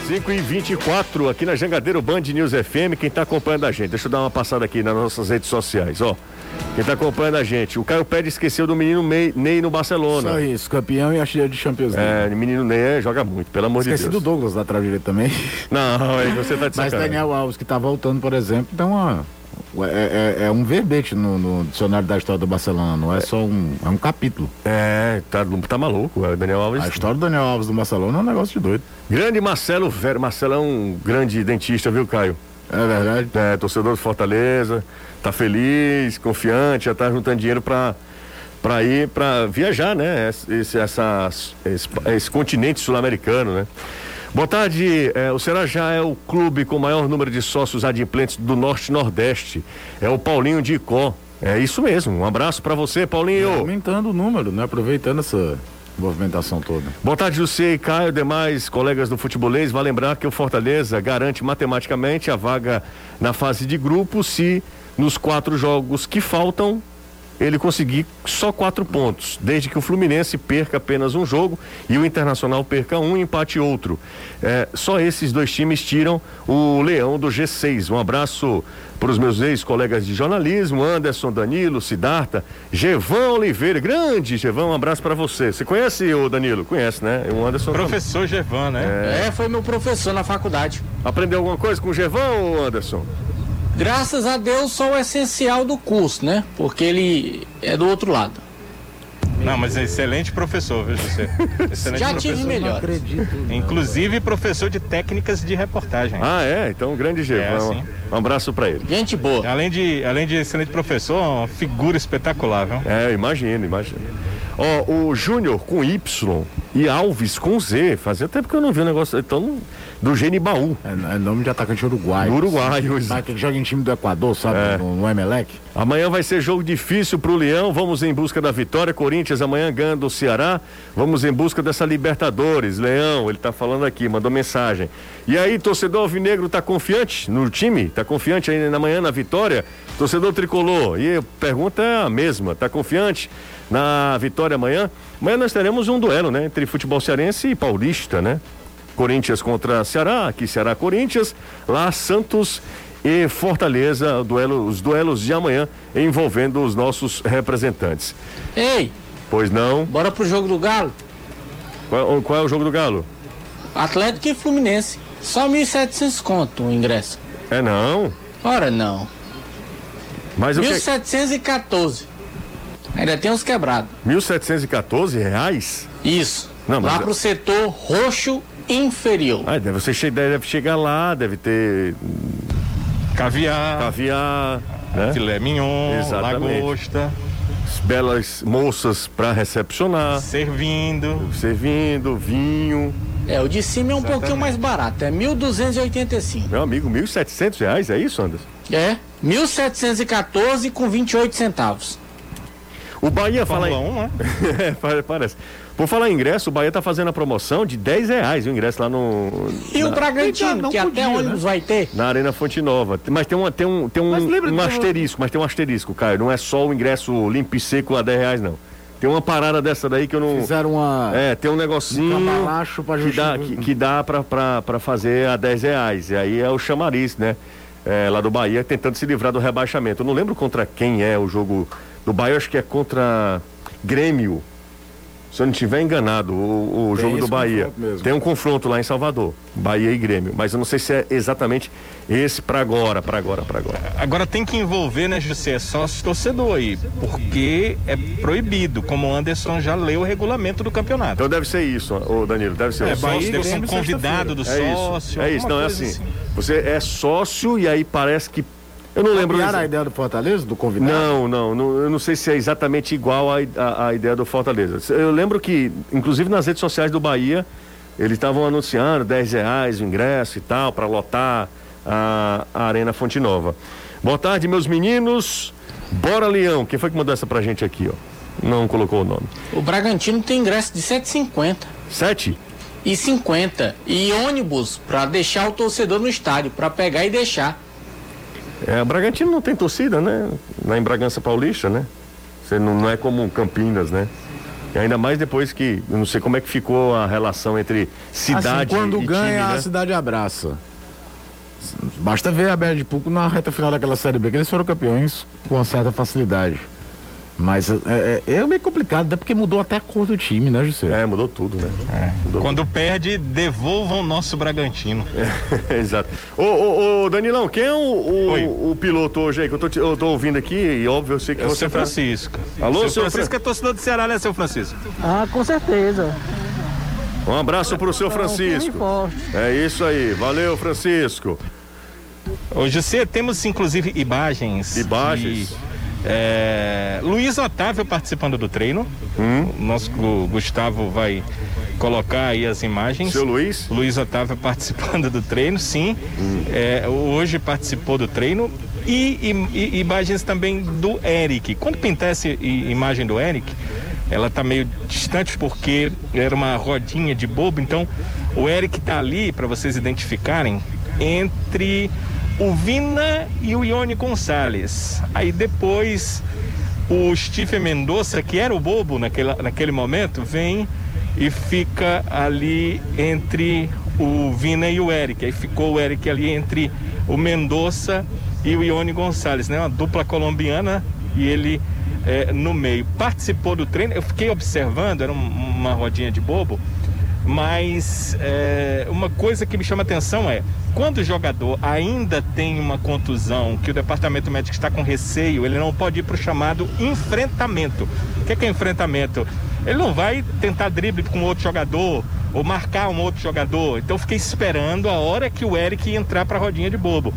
[SPEAKER 1] 5 e 24 aqui na Jangadeiro Band News FM. Quem está acompanhando a gente, deixa eu dar uma passada aqui nas nossas redes sociais, ó. Quem está acompanhando a gente, o Caio Pérez esqueceu do menino Ney, Ney no Barcelona.
[SPEAKER 6] Só isso, campeão e artilheiro de Champions League.
[SPEAKER 1] É, menino Ney é, joga muito, pelo amor
[SPEAKER 6] Esqueci
[SPEAKER 1] de
[SPEAKER 6] do
[SPEAKER 1] Deus.
[SPEAKER 6] Douglas da direita também.
[SPEAKER 1] Não, aí você tá de
[SPEAKER 6] Mas. Daniel Alves, que tá voltando, por exemplo, dá uma. É, é- é um verbete no, no dicionário da história do Barcelona, não é só um. É um capítulo.
[SPEAKER 1] É, tá, tá maluco, o Daniel Alves.
[SPEAKER 6] A história do Daniel Alves do Barcelona é um negócio de doido.
[SPEAKER 1] Grande Marcelo Vera. Marcelo é um grande dentista, viu, Caio?
[SPEAKER 6] É verdade.
[SPEAKER 1] É, torcedor de Fortaleza, tá feliz, confiante, já tá juntando dinheiro pra, pra ir, pra viajar, né? Esse, essa, esse, esse continente sul-americano, né? Boa tarde, é, o Ceará já é o clube com maior número de sócios adimplentes do Norte Nordeste. É o Paulinho de Icó. É isso mesmo. Um abraço pra você, Paulinho.
[SPEAKER 6] Aumentando o número, né? Aproveitando essa movimentação toda.
[SPEAKER 1] Boa tarde, José e Caio, demais colegas do futebolês. Vai lembrar que o Fortaleza garante matematicamente a vaga na fase de grupo se nos quatro jogos que faltam ele conseguir só quatro pontos, desde que o Fluminense perca apenas um jogo e o Internacional perca um e empate outro. É, só esses dois times tiram o Leão do G6. Um abraço para os meus ex-colegas de jornalismo, Anderson, Danilo, Sidarta, Gevão Oliveira, grande Gevão, um abraço para você. Você conhece o Danilo? Conhece, né? O Anderson.
[SPEAKER 5] Professor Gevan,
[SPEAKER 4] né? É. é, foi meu professor na faculdade.
[SPEAKER 1] Aprendeu alguma coisa com o Gevão, Anderson?
[SPEAKER 4] Graças a Deus, só o essencial do curso, né? Porque ele é do outro lado.
[SPEAKER 5] Não, mas é excelente professor, viu, José?
[SPEAKER 4] Excelente Já professor. tive melhor. Acredito,
[SPEAKER 5] Inclusive professor de técnicas de reportagem.
[SPEAKER 1] Ah, é? Então, grande G. É, um, um abraço para ele.
[SPEAKER 4] Gente boa.
[SPEAKER 5] Além de, além de excelente professor, uma figura espetacular, viu?
[SPEAKER 1] É, imagino, imagino. Ó, o Júnior com Y e Alves com Z. Fazia tempo que eu não vi o um negócio. Então, do Genibaú.
[SPEAKER 6] É, é nome de atacante uruguaio.
[SPEAKER 1] Uruguaio.
[SPEAKER 6] Sabe que joga em time do Equador, sabe? É. No, no Emelec.
[SPEAKER 1] Amanhã vai ser jogo difícil pro Leão. Vamos em busca da vitória. Corinthians amanhã ganha do Ceará. Vamos em busca dessa Libertadores. Leão, ele tá falando aqui, mandou mensagem. E aí, torcedor alvinegro tá confiante no time? Tá confiante aí na manhã na vitória? Torcedor tricolor. E a pergunta é a mesma. Tá confiante na vitória amanhã? Amanhã nós teremos um duelo, né? Entre futebol cearense e paulista, né? Corinthians contra Ceará, aqui Ceará Corinthians, lá Santos e Fortaleza, duelo, os duelos de amanhã envolvendo os nossos representantes.
[SPEAKER 4] Ei!
[SPEAKER 1] Pois não?
[SPEAKER 4] Bora pro jogo do Galo.
[SPEAKER 1] Qual, qual é o jogo do Galo?
[SPEAKER 4] Atlético e Fluminense. Só 1.700 conto o ingresso.
[SPEAKER 1] É não?
[SPEAKER 4] Ora não.
[SPEAKER 1] Mas
[SPEAKER 4] 1.714. Ainda tem uns quebrados.
[SPEAKER 1] 1.714 reais?
[SPEAKER 4] Isso. Não, Lá pro setor roxo inferior.
[SPEAKER 1] Ah, deve, você deve chegar lá, deve ter.
[SPEAKER 5] Caviar.
[SPEAKER 1] Caviar.
[SPEAKER 5] Né? Filé mignon, Exatamente. lagosta.
[SPEAKER 1] Belas moças para recepcionar.
[SPEAKER 5] Servindo.
[SPEAKER 1] Servindo, vinho.
[SPEAKER 4] É, o de cima é um Exatamente. pouquinho mais barato, é 1.285.
[SPEAKER 1] Meu amigo, 1.700 reais, é isso, Anderson?
[SPEAKER 4] É, 1.714 com 28 centavos.
[SPEAKER 1] O Bahia fala. Em... 1, né? é, parece. Por falar em ingresso, o Bahia tá fazendo a promoção de 10 reais o ingresso lá no.
[SPEAKER 4] E na... o Bragantino, que podia, até ônibus né? vai ter?
[SPEAKER 1] Na Arena Fonte Nova. Mas tem, uma, tem um, tem um, um asterisco, mas tem um asterisco, Caio. Não é só o ingresso limpo e seco a 10 reais, não. Tem uma parada dessa daí que eu não.
[SPEAKER 6] Fizeram uma.
[SPEAKER 1] É, tem um negocinho.
[SPEAKER 6] Um pra
[SPEAKER 1] que dá, que, que dá pra, pra, pra fazer a 10 reais. E aí é o chamariz, né? É, lá do Bahia, tentando se livrar do rebaixamento. Eu não lembro contra quem é o jogo do Bahia, acho que é contra Grêmio. Se eu não estiver enganado, o, o jogo do Bahia. Tem um confronto lá em Salvador, Bahia e Grêmio. Mas eu não sei se é exatamente esse para agora, para agora, para agora.
[SPEAKER 5] Agora tem que envolver, né, José, sócio torcedor aí, porque é proibido, como o Anderson já leu o regulamento do campeonato.
[SPEAKER 1] Então deve ser isso, o Danilo, deve ser.
[SPEAKER 5] É, o sócio deve ser um convidado do
[SPEAKER 1] é
[SPEAKER 5] sócio.
[SPEAKER 1] Isso, é isso, não é assim. assim. Você é sócio e aí parece que eu não lembro.
[SPEAKER 6] Copiaram a ideia do Fortaleza, do convidado?
[SPEAKER 1] Não, não, não, eu não sei se é exatamente igual à ideia do Fortaleza. Eu lembro que, inclusive nas redes sociais do Bahia, eles estavam anunciando 10 reais o ingresso e tal, para lotar a, a, Arena Fonte Nova. Boa tarde, meus meninos. Bora, Leão. Quem foi que mandou essa pra gente aqui, ó? Não colocou o nome.
[SPEAKER 4] O Bragantino tem ingresso de 7,50.
[SPEAKER 1] 7?
[SPEAKER 4] E 50. E ônibus para deixar o torcedor no estádio, para pegar e deixar.
[SPEAKER 1] É, o Bragantino não tem torcida, né? Lá em Bragança Paulista, né? Você não, não é como Campinas, né? E ainda mais depois que, eu não sei como é que ficou a relação entre cidade
[SPEAKER 6] assim, quando
[SPEAKER 1] e
[SPEAKER 6] ganha,
[SPEAKER 1] time,
[SPEAKER 6] a cidade abraça. Basta ver a Bela de Puco na reta final daquela Série B, que eles foram campeões com certa facilidade. Mas é, é, é, meio complicado, até porque mudou até a cor do time, né, José?
[SPEAKER 1] É, mudou tudo, né? É.
[SPEAKER 5] Mudou Quando perde, devolvam o nosso Bragantino.
[SPEAKER 1] É, exato. Ô, ô, ô, Danilão, quem é o, o, o, piloto hoje aí? Que eu tô, eu tô ouvindo aqui e óbvio eu sei que é você.
[SPEAKER 5] Seu tá- Francisco.
[SPEAKER 1] Tá... Alô,
[SPEAKER 5] seu, seu Francisco Fra... é torcedor do Ceará, né, seu Francisco?
[SPEAKER 7] Ah, com certeza.
[SPEAKER 1] Um abraço pro seu Francisco. É isso aí. Valeu, Francisco.
[SPEAKER 5] Hoje você temos inclusive imagens.
[SPEAKER 1] Imagens. De
[SPEAKER 5] é, Luiz Otávio participando do treino. Hum. O nosso o Gustavo vai colocar aí as imagens.
[SPEAKER 1] Seu Luiz?
[SPEAKER 5] Luiz Otávio participando do treino, sim. Hum. É, hoje participou do treino. E, e, e, imagens também do Eric. Quando pintar essa imagem do Eric, ela tá meio distante porque era uma rodinha de bobo. Então, o Eric tá ali para vocês identificarem entre o Vina e o Ione Gonçalves. Aí depois o Stephen Mendonça, que era o bobo naquele, naquele momento, vem e fica ali entre o Vina e o Eric. Aí ficou o Eric ali entre o Mendonça e o Ione Gonçalves, né? Uma dupla colombiana e ele é, no meio. Participou do treino, eu fiquei observando, era um, uma rodinha de bobo, mas é, uma coisa que me chama atenção é quando o jogador ainda tem uma contusão, que o departamento médico está com receio, ele não pode ir para o chamado enfrentamento. O que é, que é enfrentamento? Ele não vai tentar drible com outro jogador ou marcar um outro jogador. Então eu fiquei esperando a hora que o Eric ia entrar para a rodinha de bobo.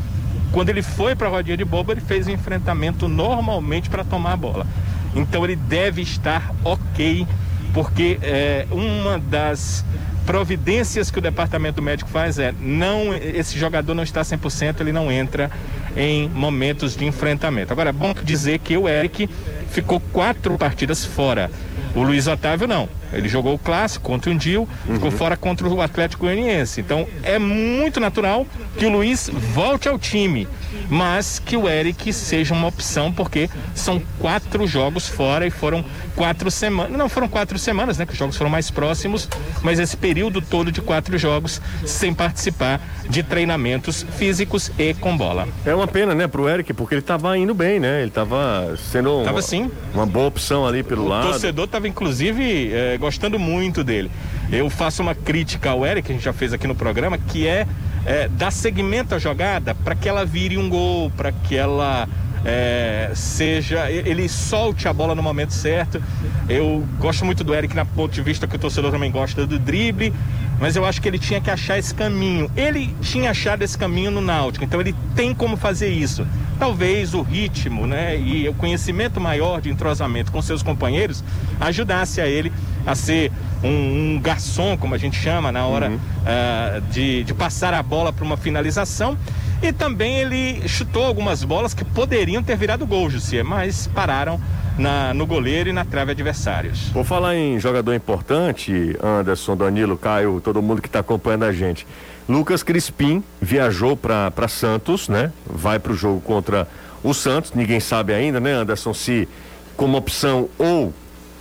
[SPEAKER 5] Quando ele foi para a rodinha de bobo, ele fez o enfrentamento normalmente para tomar a bola. Então ele deve estar ok, porque é, uma das providências que o departamento médico faz é não esse jogador não está 100%, ele não entra em momentos de enfrentamento. Agora é bom dizer que o Eric ficou quatro partidas fora. O Luiz Otávio não. Ele jogou o clássico contra o Dil, uhum. ficou fora contra o Atlético Goianiense. Então é muito natural que o Luiz volte ao time, mas que o Eric seja uma opção, porque são quatro jogos fora e foram quatro semanas. Não foram quatro semanas, né? Que os jogos foram mais próximos, mas esse período todo de quatro jogos sem participar de treinamentos físicos e com bola.
[SPEAKER 1] É uma pena, né, pro Eric, porque ele estava indo bem, né? Ele estava sendo
[SPEAKER 5] tava, uma, sim.
[SPEAKER 1] uma boa opção ali pelo
[SPEAKER 5] o
[SPEAKER 1] lado.
[SPEAKER 5] O torcedor estava inclusive é, gostando muito dele. Eu faço uma crítica ao Eric, que a gente já fez aqui no programa, que é, é dar segmento à jogada para que ela vire um gol, para que ela é, seja ele solte a bola no momento certo. Eu gosto muito do Eric na ponto de vista que o torcedor também gosta do drible, mas eu acho que ele tinha que achar esse caminho. Ele tinha achado esse caminho no Náutico, então ele tem como fazer isso. Talvez o ritmo, né, e o conhecimento maior de entrosamento com seus companheiros ajudasse a ele a ser um, um garçom, como a gente chama, na hora uhum. uh, de, de passar a bola para uma finalização. E também ele chutou algumas bolas que poderiam ter virado gol, Jussi, mas pararam na, no goleiro e na trave adversários.
[SPEAKER 1] Vou falar em jogador importante, Anderson, Danilo, Caio, todo mundo que está acompanhando a gente. Lucas Crispim viajou para Santos, né? Vai para o jogo contra o Santos. Ninguém sabe ainda, né, Anderson, se como opção ou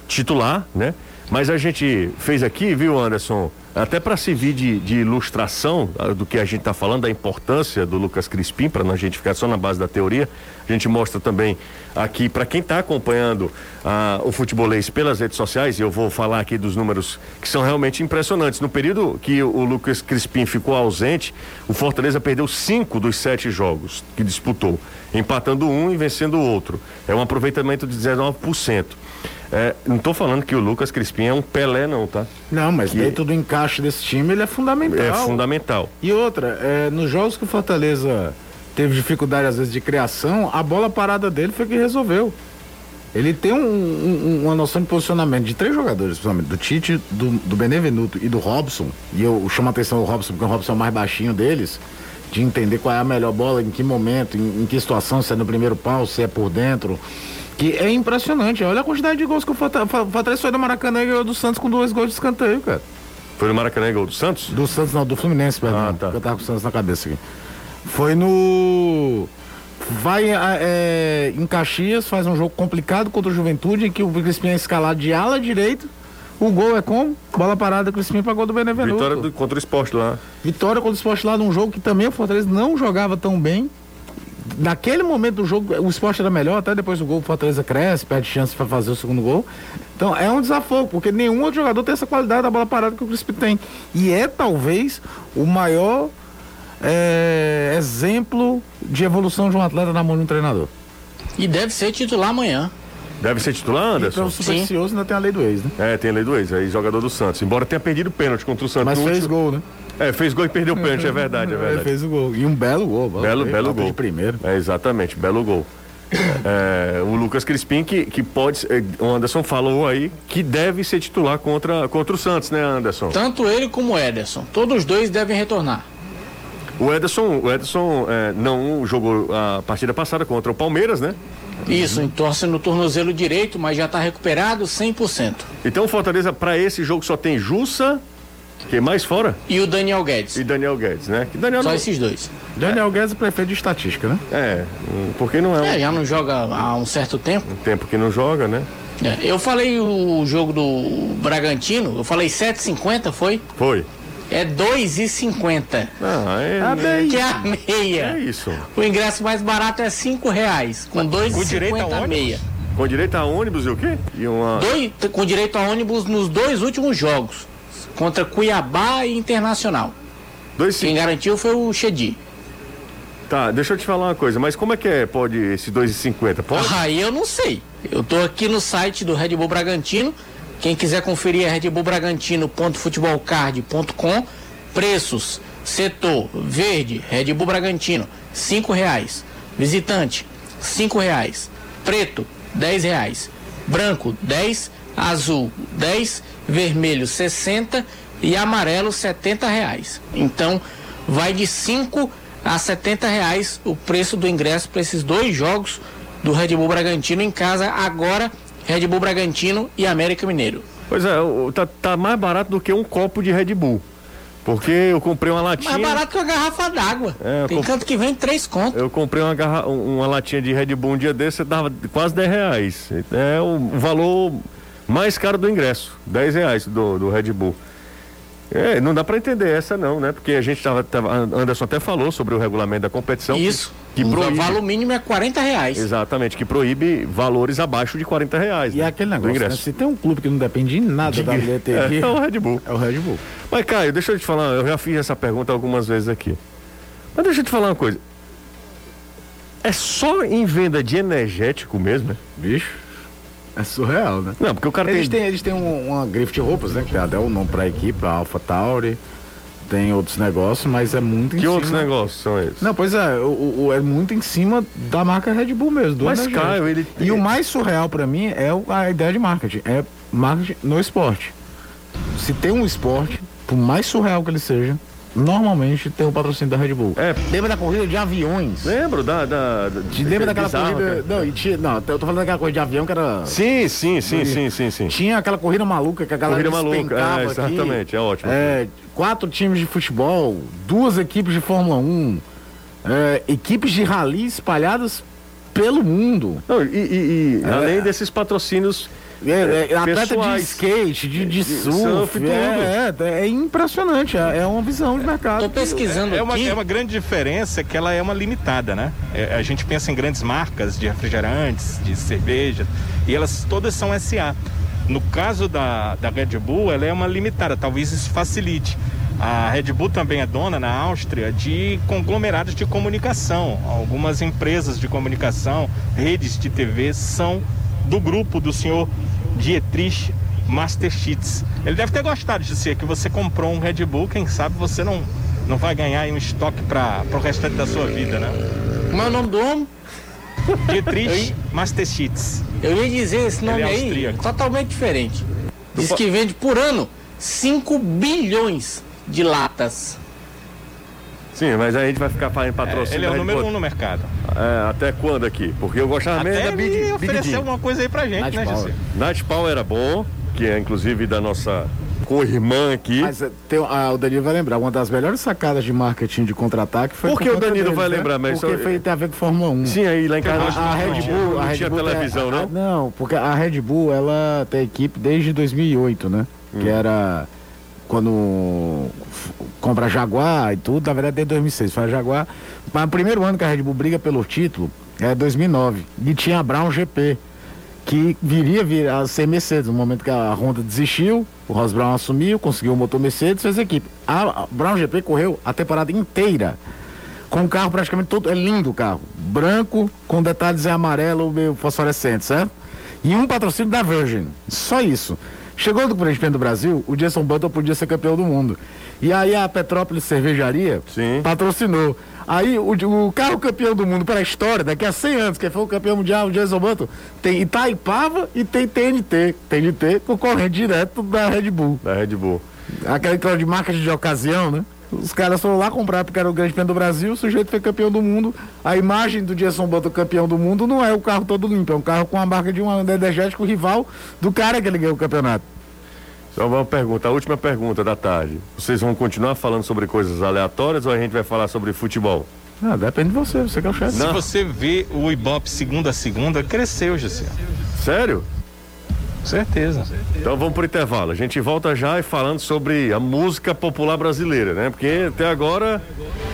[SPEAKER 1] titular, né? Mas a gente fez aqui, viu, Anderson? Até para servir de, de, ilustração ah, do que a gente está falando, da importância do Lucas Crispim, para a gente ficar só na base da teoria, a gente mostra também aqui para quem está acompanhando uh, o futebolês pelas redes sociais, eu vou falar aqui dos números que são realmente impressionantes. No período que o Lucas Crispim ficou ausente, o Fortaleza perdeu cinco dos sete jogos que disputou, empatando um e vencendo o outro. É um aproveitamento de 19%. É, não estou falando que o Lucas Crispim é um Pelé, não, tá?
[SPEAKER 6] Não, mas que... dentro do encaixe desse time ele é fundamental.
[SPEAKER 1] É fundamental.
[SPEAKER 6] E outra, é, nos jogos que o Fortaleza teve dificuldade às vezes de criação, a bola parada dele foi que resolveu. Ele tem um, um, uma noção de posicionamento de três jogadores, principalmente do Tite, do, do Benevenuto e do Robson. E eu chamo a atenção do Robson, porque o Robson é o mais baixinho deles, de entender qual é a melhor bola, em que momento, em, em que situação, se é no primeiro pau, se é por dentro. Que é impressionante. Olha a quantidade de gols que o Fortaleza foi do Maracanã e ganhou do Santos com dois gols de escanteio, cara.
[SPEAKER 1] Foi no Maracanã e gol do Santos?
[SPEAKER 6] Do Santos, não, do Fluminense, perdão. Ah, tá. Eu tava com o Santos na cabeça aqui. Foi no. Vai é, em Caxias, faz um jogo complicado contra o Juventude, em que o Crispim é escalado de ala direito. O gol é como? Bola parada, Crispim para gol do Benevenuto.
[SPEAKER 1] Vitória do, contra o esporte lá.
[SPEAKER 6] Vitória contra o esporte lá, num jogo que também o Fortaleza não jogava tão bem naquele momento do jogo, o esporte era melhor, até depois do gol, o Fortaleza cresce, perde chance para fazer o segundo gol. Então é um desafio, porque nenhum outro jogador tem essa qualidade da bola parada que o Crispim tem. E é talvez o maior é, exemplo de evolução de um atleta na mão de um treinador.
[SPEAKER 4] E deve ser titular amanhã.
[SPEAKER 1] Deve ser titular, Anderson? Então,
[SPEAKER 6] supersticioso ainda tem a lei do ex, né?
[SPEAKER 1] É, tem a lei do ex, aí jogador do Santos. Embora tenha perdido o pênalti contra o Santos.
[SPEAKER 6] Mas fez último... gol, né?
[SPEAKER 1] É, fez gol e perdeu o pênalti, é verdade, é verdade. Ele
[SPEAKER 6] fez o gol. E um belo gol.
[SPEAKER 1] Belo, belo gol.
[SPEAKER 6] De primeiro.
[SPEAKER 1] É, exatamente, belo gol. É, o Lucas Crispim que, que pode, é, o Anderson falou aí que deve ser titular contra, contra o Santos, né, Anderson?
[SPEAKER 4] Tanto ele como o Ederson, todos os dois devem retornar.
[SPEAKER 1] O Ederson, o Ederson é, não jogou a partida passada contra o Palmeiras, né?
[SPEAKER 4] Isso, entorce no tornozelo direito, mas já está recuperado 100%.
[SPEAKER 1] Então o Fortaleza para esse jogo só tem Jussa, Quem mais fora?
[SPEAKER 4] E o Daniel Guedes.
[SPEAKER 1] E Daniel Guedes, né? Que Daniel
[SPEAKER 4] Só
[SPEAKER 1] não...
[SPEAKER 4] esses dois.
[SPEAKER 6] Daniel Guedes é prefeito de estatística, né?
[SPEAKER 1] É, porque não é um
[SPEAKER 4] É, já não joga há um certo tempo.
[SPEAKER 1] tempo que não joga, né?
[SPEAKER 4] É, eu falei o jogo do Bragantino, eu falei 7,50, foi?
[SPEAKER 1] Foi.
[SPEAKER 4] É 2,50.
[SPEAKER 1] Ah, é,
[SPEAKER 6] Ah, bem.
[SPEAKER 4] Que é a meia.
[SPEAKER 1] é isso.
[SPEAKER 4] O ingresso mais barato é 5 reais, com
[SPEAKER 5] Com direito a
[SPEAKER 4] 2,50 a
[SPEAKER 5] ônibus?
[SPEAKER 4] meia.
[SPEAKER 1] Com direito a ônibus e o quê? E uma.
[SPEAKER 4] Dois, com direito a ônibus nos dois últimos jogos, contra Cuiabá e Internacional.
[SPEAKER 1] Dois
[SPEAKER 4] Quem garantiu foi o Chedi.
[SPEAKER 1] Tá, deixa eu te falar uma coisa, mas como é que é? Pode esse 2,50? Pode?
[SPEAKER 4] Aí eu não sei. Eu tô aqui no site do Red Bull Bragantino. Quem quiser conferir é redbullbragantino.futebolcard.com. Preços: setor verde, Red Bull Bragantino, cinco reais. Visitante, cinco reais. Preto, dez reais. Branco, 10. Azul, 10. Vermelho, 60. E amarelo, 70 reais. Então, vai de 5 a 70 reais o preço do ingresso para esses dois jogos do Red Bull Bragantino em casa. Agora, Red Bull Bragantino e América Mineiro.
[SPEAKER 1] Pois é, tá, tá mais barato do que um copo de Red Bull. Porque eu comprei uma latinha.
[SPEAKER 4] Mais barato que uma garrafa d'água.
[SPEAKER 1] É,
[SPEAKER 4] Tem
[SPEAKER 1] comp-
[SPEAKER 4] canto que vem três contos.
[SPEAKER 1] Eu comprei uma, garra... um- uma latinha de Red Bull um dia desse, dava quase 10 reais. É o valor mais caro do ingresso, 10 reais do, do Red Bull. É, não dá pra entender essa não, né? Porque a gente tava, tava- Anderson até falou sobre o regulamento da competição. que-
[SPEAKER 4] Isso.
[SPEAKER 1] Que,
[SPEAKER 4] o
[SPEAKER 1] proíbe.
[SPEAKER 4] valor mínimo é 40 reais.
[SPEAKER 1] Exatamente, que proíbe valores abaixo de 40 reais.
[SPEAKER 6] E
[SPEAKER 1] né,
[SPEAKER 6] é aquele negócio, né?
[SPEAKER 1] ingresso.
[SPEAKER 6] Se tem um clube que não depende de nada da bilheteria,
[SPEAKER 1] É, é o Red Bull.
[SPEAKER 6] é o Red Bull.
[SPEAKER 1] Mas, Caio, deixa eu te falar, eu já fiz essa pergunta algumas vezes aqui. Mas deixa eu te falar uma coisa. É só em venda de energético mesmo, né?
[SPEAKER 6] Bicho, é surreal, né?
[SPEAKER 1] Não, porque o cara
[SPEAKER 6] Eles
[SPEAKER 1] tem.
[SPEAKER 6] têm, eles têm um- uma grife de roupas, né? Que até o nome pra equipe, a Alpha Tauri. Tem outros negócios, mas é muito em
[SPEAKER 1] Que
[SPEAKER 6] cima.
[SPEAKER 1] outros negócios são esses?
[SPEAKER 6] Não, pois é, o, o- é muito em cima da marca Red Bull mesmo. Do
[SPEAKER 1] Mas. Caio, ele-
[SPEAKER 6] E o mais surreal pra mim é a ideia de marketing. É marketing no esporte. Se tem um esporte, por mais surreal que ele seja, normalmente tem o patrocínio da Red Bull.
[SPEAKER 1] É.
[SPEAKER 6] Lembra da corrida de aviões?
[SPEAKER 1] Lembro da. da, da
[SPEAKER 6] Te lembra daquela
[SPEAKER 1] bizarro,
[SPEAKER 6] corrida.
[SPEAKER 1] cara.
[SPEAKER 6] Não, e tinha, não, eu tô falando daquela corrida de avião que era.
[SPEAKER 1] Sim, sim, sim, sim, sim, sim.
[SPEAKER 6] Tinha aquela corrida maluca que a galera
[SPEAKER 1] Corrida maluca, é,
[SPEAKER 6] aqui.
[SPEAKER 1] exatamente, é ótimo.
[SPEAKER 6] É, quatro times de futebol, duas equipes de Fórmula 1, é, equipes de rally espalhadas pelo mundo.
[SPEAKER 1] Não, e, e- e,
[SPEAKER 6] É.
[SPEAKER 1] além desses patrocínios.
[SPEAKER 6] É, é, atleta de skate, de, de surf,
[SPEAKER 1] surf, tudo.
[SPEAKER 6] é, é, é impressionante, é, é uma visão de mercado.
[SPEAKER 4] Tô pesquisando
[SPEAKER 5] É uma,
[SPEAKER 4] aqui.
[SPEAKER 5] é uma grande diferença que ela é uma limitada, né? É, a gente pensa em grandes marcas de refrigerantes, de cerveja, e elas todas são SA. No caso da, da Red Bull, ela é uma limitada, talvez isso facilite. A Red Bull também é dona na Áustria de conglomerados de comunicação. Algumas empresas de comunicação, redes de TV, são do grupo do senhor Dietrich Masterchitz. Ele deve ter gostado de ser que você comprou um Red Bull, quem sabe você não, não vai ganhar um estoque para o restante da sua vida, né?
[SPEAKER 4] Como é o nome do homem?
[SPEAKER 5] Dietrich Masterchitz.
[SPEAKER 4] Eu ia dizer esse nome
[SPEAKER 5] é
[SPEAKER 4] aí,
[SPEAKER 5] austríaco.
[SPEAKER 4] totalmente diferente. Diz que vende por ano 5 bilhões de latas.
[SPEAKER 1] Sim, mas aí a gente vai ficar fazendo patrocínio.
[SPEAKER 5] Ele é o número um no mercado.
[SPEAKER 1] É, até quando aqui? Porque eu gostava mesmo
[SPEAKER 5] Até
[SPEAKER 1] da Big,
[SPEAKER 5] ele ofereceu alguma coisa aí pra gente,
[SPEAKER 6] Night
[SPEAKER 5] né,
[SPEAKER 6] Power.
[SPEAKER 1] Night Power era bom, que é inclusive da nossa co-irmã aqui.
[SPEAKER 6] Mas é, tem, ah, o Danilo vai lembrar, uma das melhores sacadas de marketing de contra-ataque foi
[SPEAKER 1] Por que
[SPEAKER 6] por
[SPEAKER 1] o Danilo
[SPEAKER 6] deles,
[SPEAKER 1] vai
[SPEAKER 6] né?
[SPEAKER 1] lembrar, mas
[SPEAKER 6] Porque
[SPEAKER 1] só-
[SPEAKER 6] foi, tem a ver com Fórmula 1.
[SPEAKER 1] Sim, aí lá em casa
[SPEAKER 6] A, a
[SPEAKER 1] não
[SPEAKER 6] Red
[SPEAKER 1] tinha-
[SPEAKER 6] Bull,
[SPEAKER 1] não
[SPEAKER 6] a Red
[SPEAKER 1] tinha
[SPEAKER 6] Bull
[SPEAKER 1] televisão,
[SPEAKER 6] a-
[SPEAKER 1] não?
[SPEAKER 6] Não, porque a Red Bull ela tem equipe desde 2008, né?
[SPEAKER 1] Hum.
[SPEAKER 6] Que era quando compra Jaguar e tudo, na verdade desde 2006 foi a Jaguar. Mas o primeiro ano que a Red Bull briga pelo título é 2009 e tinha a Brown GP que viria vir a ser Mercedes no momento que a Honda desistiu, o Ross Brown assumiu, conseguiu o motor Mercedes, fez a equipe. A Brown GP correu a temporada inteira com o carro praticamente todo, é lindo o carro, branco, com detalhes em amarelo meio fosforescente, certo? E um patrocínio da Virgin, só isso. Chegou do Prêmio do Brasil, o Jason Button podia ser campeão do mundo. E aí a Petrópolis Cervejaria
[SPEAKER 1] Sim.
[SPEAKER 6] patrocinou. Aí o, o carro campeão do mundo para a história, daqui a 100 anos, quem foi o campeão mundial, o Jason Button, tem Itaipava e tem TNT. TNT concorrente direto da Red Bull.
[SPEAKER 1] Da Red Bull.
[SPEAKER 6] Aquela que de marca de ocasião, né? Os caras foram lá comprar porque era o grande prêmio do Brasil, o sujeito foi campeão do mundo. A imagem do Jason Button campeão do mundo não é o carro todo limpo, é um carro com a marca de um energético rival do cara que ele ganhou o campeonato.
[SPEAKER 1] Só uma pergunta, a última pergunta da tarde. Vocês vão continuar falando sobre coisas aleatórias ou a gente vai falar sobre futebol?
[SPEAKER 6] Ah, depende de você, você que é o chefe.
[SPEAKER 5] Se você vê o Ibope segunda a segunda, cresceu, José.
[SPEAKER 1] Sério?
[SPEAKER 5] Certeza.
[SPEAKER 1] Então vamos pro intervalo. A gente volta já e falando sobre a música popular brasileira, né? Porque até agora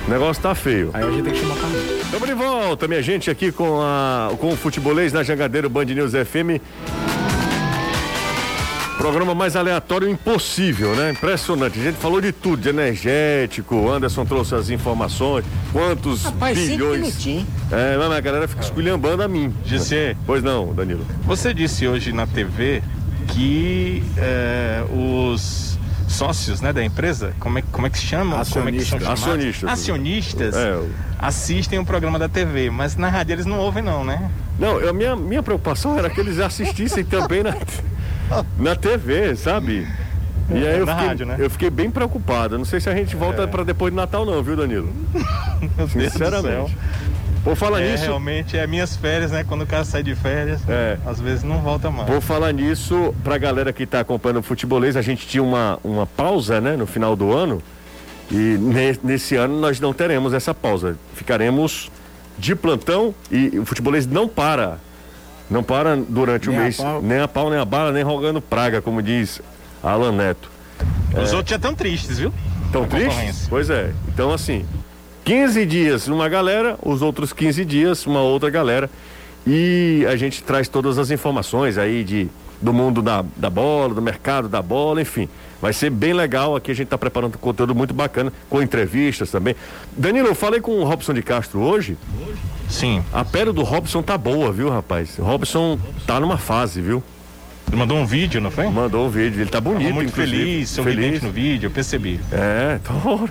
[SPEAKER 1] o negócio tá feio.
[SPEAKER 6] Aí a gente tem que chamar.
[SPEAKER 1] Estamos de volta, minha gente, aqui com, a, com o Futebolês na Jangadeiro Band News FM. Programa mais aleatório impossível, né? Impressionante. A gente falou de tudo, de energético. Anderson trouxe as informações. Quantos
[SPEAKER 4] Rapaz,
[SPEAKER 1] bilhões. É, mas a galera fica esculhambando a mim.
[SPEAKER 5] Gisê,
[SPEAKER 1] Pois não, Danilo.
[SPEAKER 5] você disse hoje na TV que é, os sócios né, da empresa, como é, como é que se chama? Como é que são
[SPEAKER 6] Acionistas.
[SPEAKER 5] chamados?
[SPEAKER 1] Acionistas.
[SPEAKER 5] Acionistas
[SPEAKER 1] É,
[SPEAKER 5] assistem o programa da TV, mas na rádio eles não ouvem não, né?
[SPEAKER 1] Não, eu, minha, minha preocupação era que eles assistissem também na, na TV, sabe? E aí eu fiquei,
[SPEAKER 5] rádio, né?
[SPEAKER 1] eu fiquei bem preocupado. Não sei se a gente volta pra depois do Natal, não, viu, Danilo? Sinceramente. Por falar
[SPEAKER 5] É,
[SPEAKER 1] nisso,
[SPEAKER 5] realmente é minhas férias, né? Quando o cara sai de férias,
[SPEAKER 1] É.
[SPEAKER 5] às vezes não volta mais.
[SPEAKER 1] Por falar nisso, pra galera que tá acompanhando o futebolês, a gente tinha uma, uma pausa, né, no final do ano. E ne- nesse ano nós não teremos essa pausa. Ficaremos de plantão e o futebolês não para. Não para durante o
[SPEAKER 6] Nem a
[SPEAKER 1] mês.
[SPEAKER 6] pau.
[SPEAKER 1] Nem a pau, nem a bala, nem rogando praga, como diz Alan Neto.
[SPEAKER 5] Os outros já estão tristes, viu?
[SPEAKER 1] Tão
[SPEAKER 5] A
[SPEAKER 1] tristes? Pois é. Então, assim, 15 dias uma galera, os outros 15 dias uma outra galera. E a gente traz todas as informações aí de, do mundo da, da bola, do mercado da bola, enfim. Vai ser bem legal. Aqui a gente está preparando um conteúdo muito bacana, com entrevistas também. Danilo, eu falei com o Robson de Castro hoje.
[SPEAKER 5] Sim.
[SPEAKER 1] A pele do Robson tá boa, viu, rapaz? O Robson tá numa fase, viu?
[SPEAKER 5] Ele mandou um vídeo, não foi?
[SPEAKER 1] Mandou um vídeo, ele tá bonito,
[SPEAKER 5] Tava muito
[SPEAKER 1] inclusive.
[SPEAKER 5] feliz, sorridente no vídeo, eu percebi.
[SPEAKER 1] É, tô...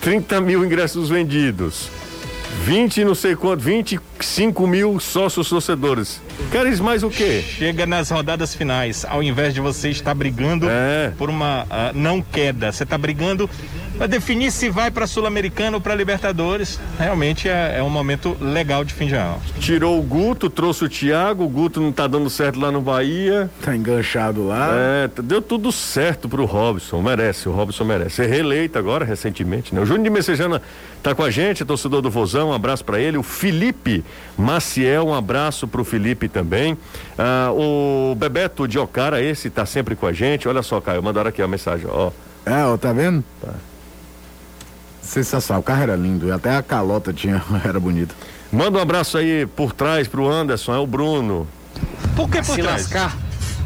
[SPEAKER 1] 30 mil ingressos vendidos. 20 não sei quanto, 25 mil sócios torcedores. Queres mais o quê?
[SPEAKER 5] Chega nas rodadas finais, ao invés de você estar brigando
[SPEAKER 1] É.
[SPEAKER 5] por uma ah, não queda, você está brigando para definir se vai para Sul-Americana ou para Libertadores. Realmente é, é um momento legal de fim de ano.
[SPEAKER 1] Tirou o Guto, trouxe o Thiago, o Guto não tá dando certo lá no Bahia.
[SPEAKER 6] Tá enganchado lá.
[SPEAKER 1] É, deu tudo certo pro Robson, merece, o Robson merece. Ser reeleito agora, recentemente, né? O Júnior de Messejana tá com a gente, torcedor do Vozão, um abraço para ele. O Felipe Maciel, um abraço pro Felipe também. Ah, o Bebeto de Ocara, esse tá sempre com a gente. Olha só, Caio, mandaram aqui a mensagem, ó.
[SPEAKER 6] É, ó, tá vendo? Sensacional, o carro era lindo, e até a calota tinha, era bonita.
[SPEAKER 1] Manda um abraço aí por trás pro Anderson, é o Bruno.
[SPEAKER 5] Por que por
[SPEAKER 4] Se
[SPEAKER 5] trás?
[SPEAKER 4] lascar.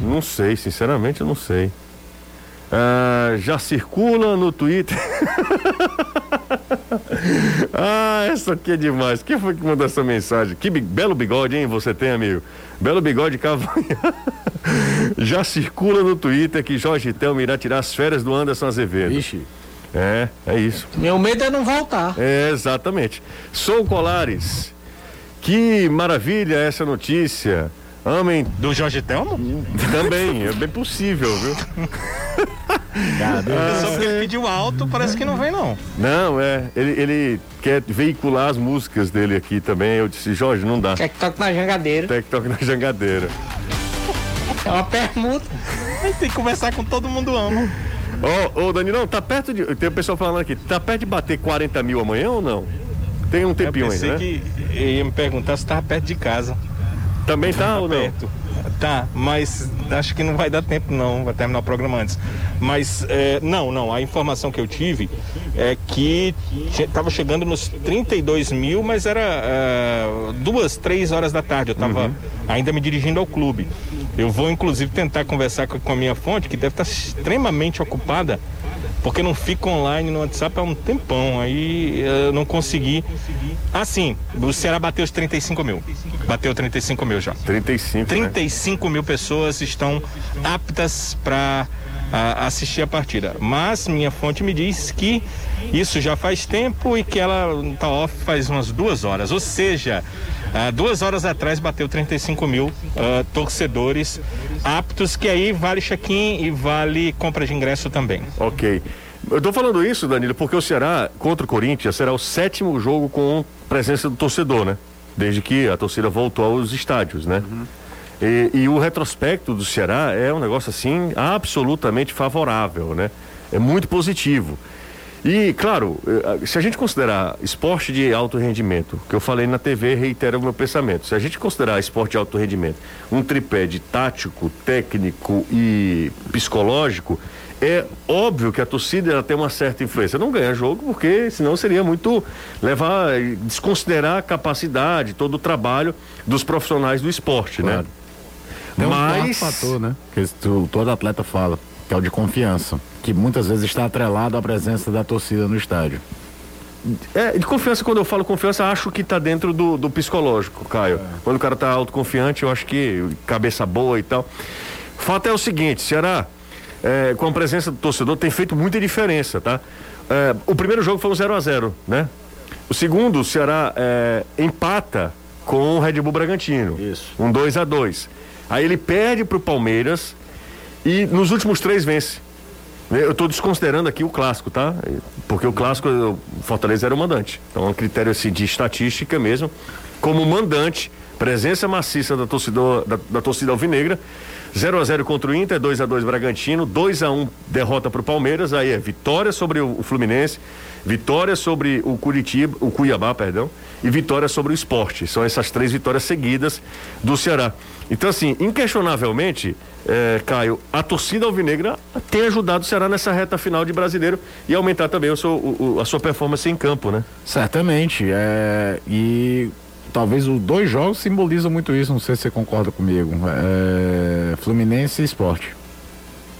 [SPEAKER 1] Não sei, sinceramente eu não sei. Ah, já circula no Twitter. ah, essa aqui é demais. Quem foi que mandou essa mensagem? Que bi- belo bigode, hein? Você tem, amigo? Belo bigode cavanha. já circula no Twitter que Jorge Telmo irá tirar as férias do Anderson Azevedo.
[SPEAKER 6] Vixe.
[SPEAKER 1] É, é isso.
[SPEAKER 4] Meu medo é não voltar.
[SPEAKER 1] É, exatamente. Sou Colares. Que maravilha essa notícia. Amem
[SPEAKER 5] Do Jorge Telmo?
[SPEAKER 1] também, é bem possível, viu?
[SPEAKER 5] Só porque ele pediu alto, parece que não vem não.
[SPEAKER 1] Não, é. Ele, ele quer veicular as músicas dele aqui também. Eu disse, Jorge, não dá.
[SPEAKER 4] Quer que toque na jangadeira.
[SPEAKER 1] TikTok na jangadeira.
[SPEAKER 4] É uma permuta.
[SPEAKER 5] Tem que conversar com todo mundo ama.
[SPEAKER 1] Ô, ô, Danilão, tá perto de. Tem o pessoal falando aqui, tá perto de bater 40 mil amanhã ou não? Tem um
[SPEAKER 5] Eu
[SPEAKER 1] tempinho
[SPEAKER 5] pensei
[SPEAKER 1] ainda, né?
[SPEAKER 5] que ia me perguntar se estava perto de casa.
[SPEAKER 1] Também tá ou não?
[SPEAKER 5] perto. Tá, mas acho que não vai dar tempo não, vai terminar o programa antes. Mas é, não, não, a informação que eu tive é que estava chegando nos 32 mil, mas era é, duas, três horas da tarde. Eu estava ainda me dirigindo ao clube. Eu vou inclusive tentar conversar com, com a minha fonte, que deve estar extremamente ocupada, porque não fica online no WhatsApp há um tempão. Aí eu não consegui. Assim, o Ceará bateu os 35 mil. Bateu 35 mil já.
[SPEAKER 1] 35. Né?
[SPEAKER 5] 35 mil pessoas estão aptas para assistir a partida. Mas minha fonte me diz que isso já faz tempo e que ela está off faz umas duas horas. Ou seja, ah, duas horas atrás bateu 35 mil ah, torcedores aptos, que aí vale check-in e vale compra de ingresso também.
[SPEAKER 1] Ok. Eu tô falando isso, Danilo, porque o Ceará contra o Corinthians será o sétimo jogo com presença do torcedor, né? Desde que a torcida voltou aos estádios, né? E, e o retrospecto do Ceará é um negócio assim absolutamente favorável, né? É muito positivo. E, claro, eh, se a gente considerar esporte de alto rendimento, que eu falei na TV reitera o meu pensamento, se a gente considerar esporte de alto rendimento um tripé de tático, técnico e psicológico, é óbvio que a torcida ela tem uma certa influência. Não ganha jogo porque senão seria muito levar, desconsiderar a capacidade, todo o trabalho dos profissionais do esporte, né?
[SPEAKER 6] Claro. Tem um Mas... fator, né? Que todo atleta fala, que é o de confiança que muitas vezes está atrelado à presença da torcida no estádio.
[SPEAKER 1] É, de confiança, quando eu falo confiança, acho que está dentro do, do, psicológico, Caio. É. Quando o cara está autoconfiante, eu acho que cabeça boa e tal. O fato é o seguinte, Ceará, é, com a presença do torcedor, tem feito muita diferença, tá? É, o primeiro jogo foi um 0 a 0 né? O segundo, o Ceará é, empata com o Red Bull Bragantino. Isso. Um 2 a 2 Aí ele perde para o Palmeiras e nos últimos três vence. Eu estou desconsiderando aqui o clássico, tá? Porque o clássico, o Fortaleza era o mandante. Então é um critério assim, de estatística mesmo. Como mandante, presença maciça da torcida, da, da torcida alvinegra. 0 a 0 contra o Inter, 2 a 2 Bragantino, 2 a 1 derrota para o Palmeiras, aí é vitória sobre o, o, Fluminense, vitória sobre o Curitiba, o Cuiabá, perdão, e vitória sobre o Esporte. São essas três vitórias seguidas do Ceará. Então, assim, inquestionavelmente, é, Caio, a torcida alvinegra tem ajudado o Ceará nessa reta final de brasileiro e aumentar também o seu, o, a sua performance em campo, né?
[SPEAKER 6] Certamente. É, e talvez os dois jogos simbolizam muito isso, não sei se você concorda comigo. É, Fluminense e Esporte.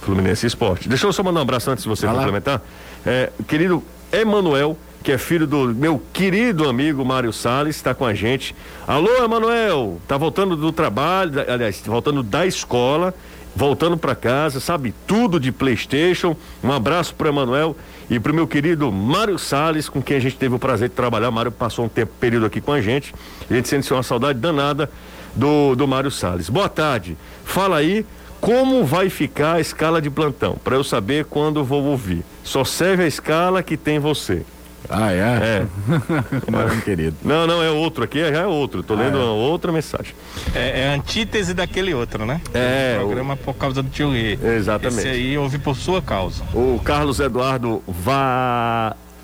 [SPEAKER 1] Fluminense e Esporte. Deixa eu só mandar um abraço antes de você Vai complementar. É, querido Emanuel que é filho do meu querido amigo Mário Salles, está com a gente. Alô, Emanuel, tá voltando do trabalho, aliás, voltando da escola, voltando para casa, sabe tudo de PlayStation. Um abraço para Emanuel e para o meu querido Mário Salles, com quem a gente teve o prazer de trabalhar. Mário passou um tempo, período aqui com a gente. A gente sente uma saudade danada do, do Mário Salles. Boa tarde. Fala aí como vai ficar a escala de plantão, para eu saber quando vou ouvir. Só serve a escala que tem você.
[SPEAKER 6] Ah, é?
[SPEAKER 1] É.
[SPEAKER 6] Não, querido.
[SPEAKER 1] Não, não, é outro aqui, já é outro. Tô ah, lendo é. outra mensagem.
[SPEAKER 5] É, é, a antítese daquele outro, né?
[SPEAKER 1] É.
[SPEAKER 5] O programa o... por causa do tio Rê.
[SPEAKER 1] Exatamente.
[SPEAKER 5] Esse aí ouvi por sua causa.
[SPEAKER 1] O Carlos Eduardo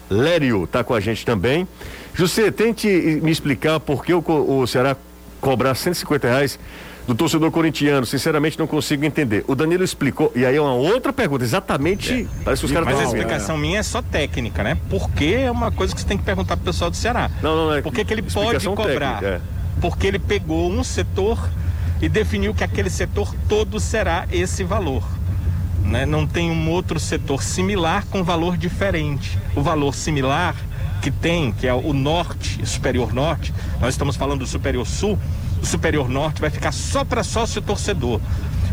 [SPEAKER 1] Valério tá com a gente também. José, tente me explicar por que o, o Ceará cobrar 150 reais do torcedor corintiano, sinceramente não consigo entender. O Danilo explicou, e aí é uma outra pergunta, exatamente.
[SPEAKER 5] É. Parece que os caras Mas a explicação minha é só técnica, né? Porque é uma coisa que você tem que perguntar pro pessoal do Ceará.
[SPEAKER 1] Não, não, não. É
[SPEAKER 5] Por que, que ele pode cobrar? Técnica, é. Porque ele pegou um setor e definiu que aquele setor todo será esse valor. Né? Não tem um outro setor similar com valor diferente. O valor similar que tem, que é o norte, superior norte, nós estamos falando do superior sul, o Superior Norte vai ficar só para sócio torcedor.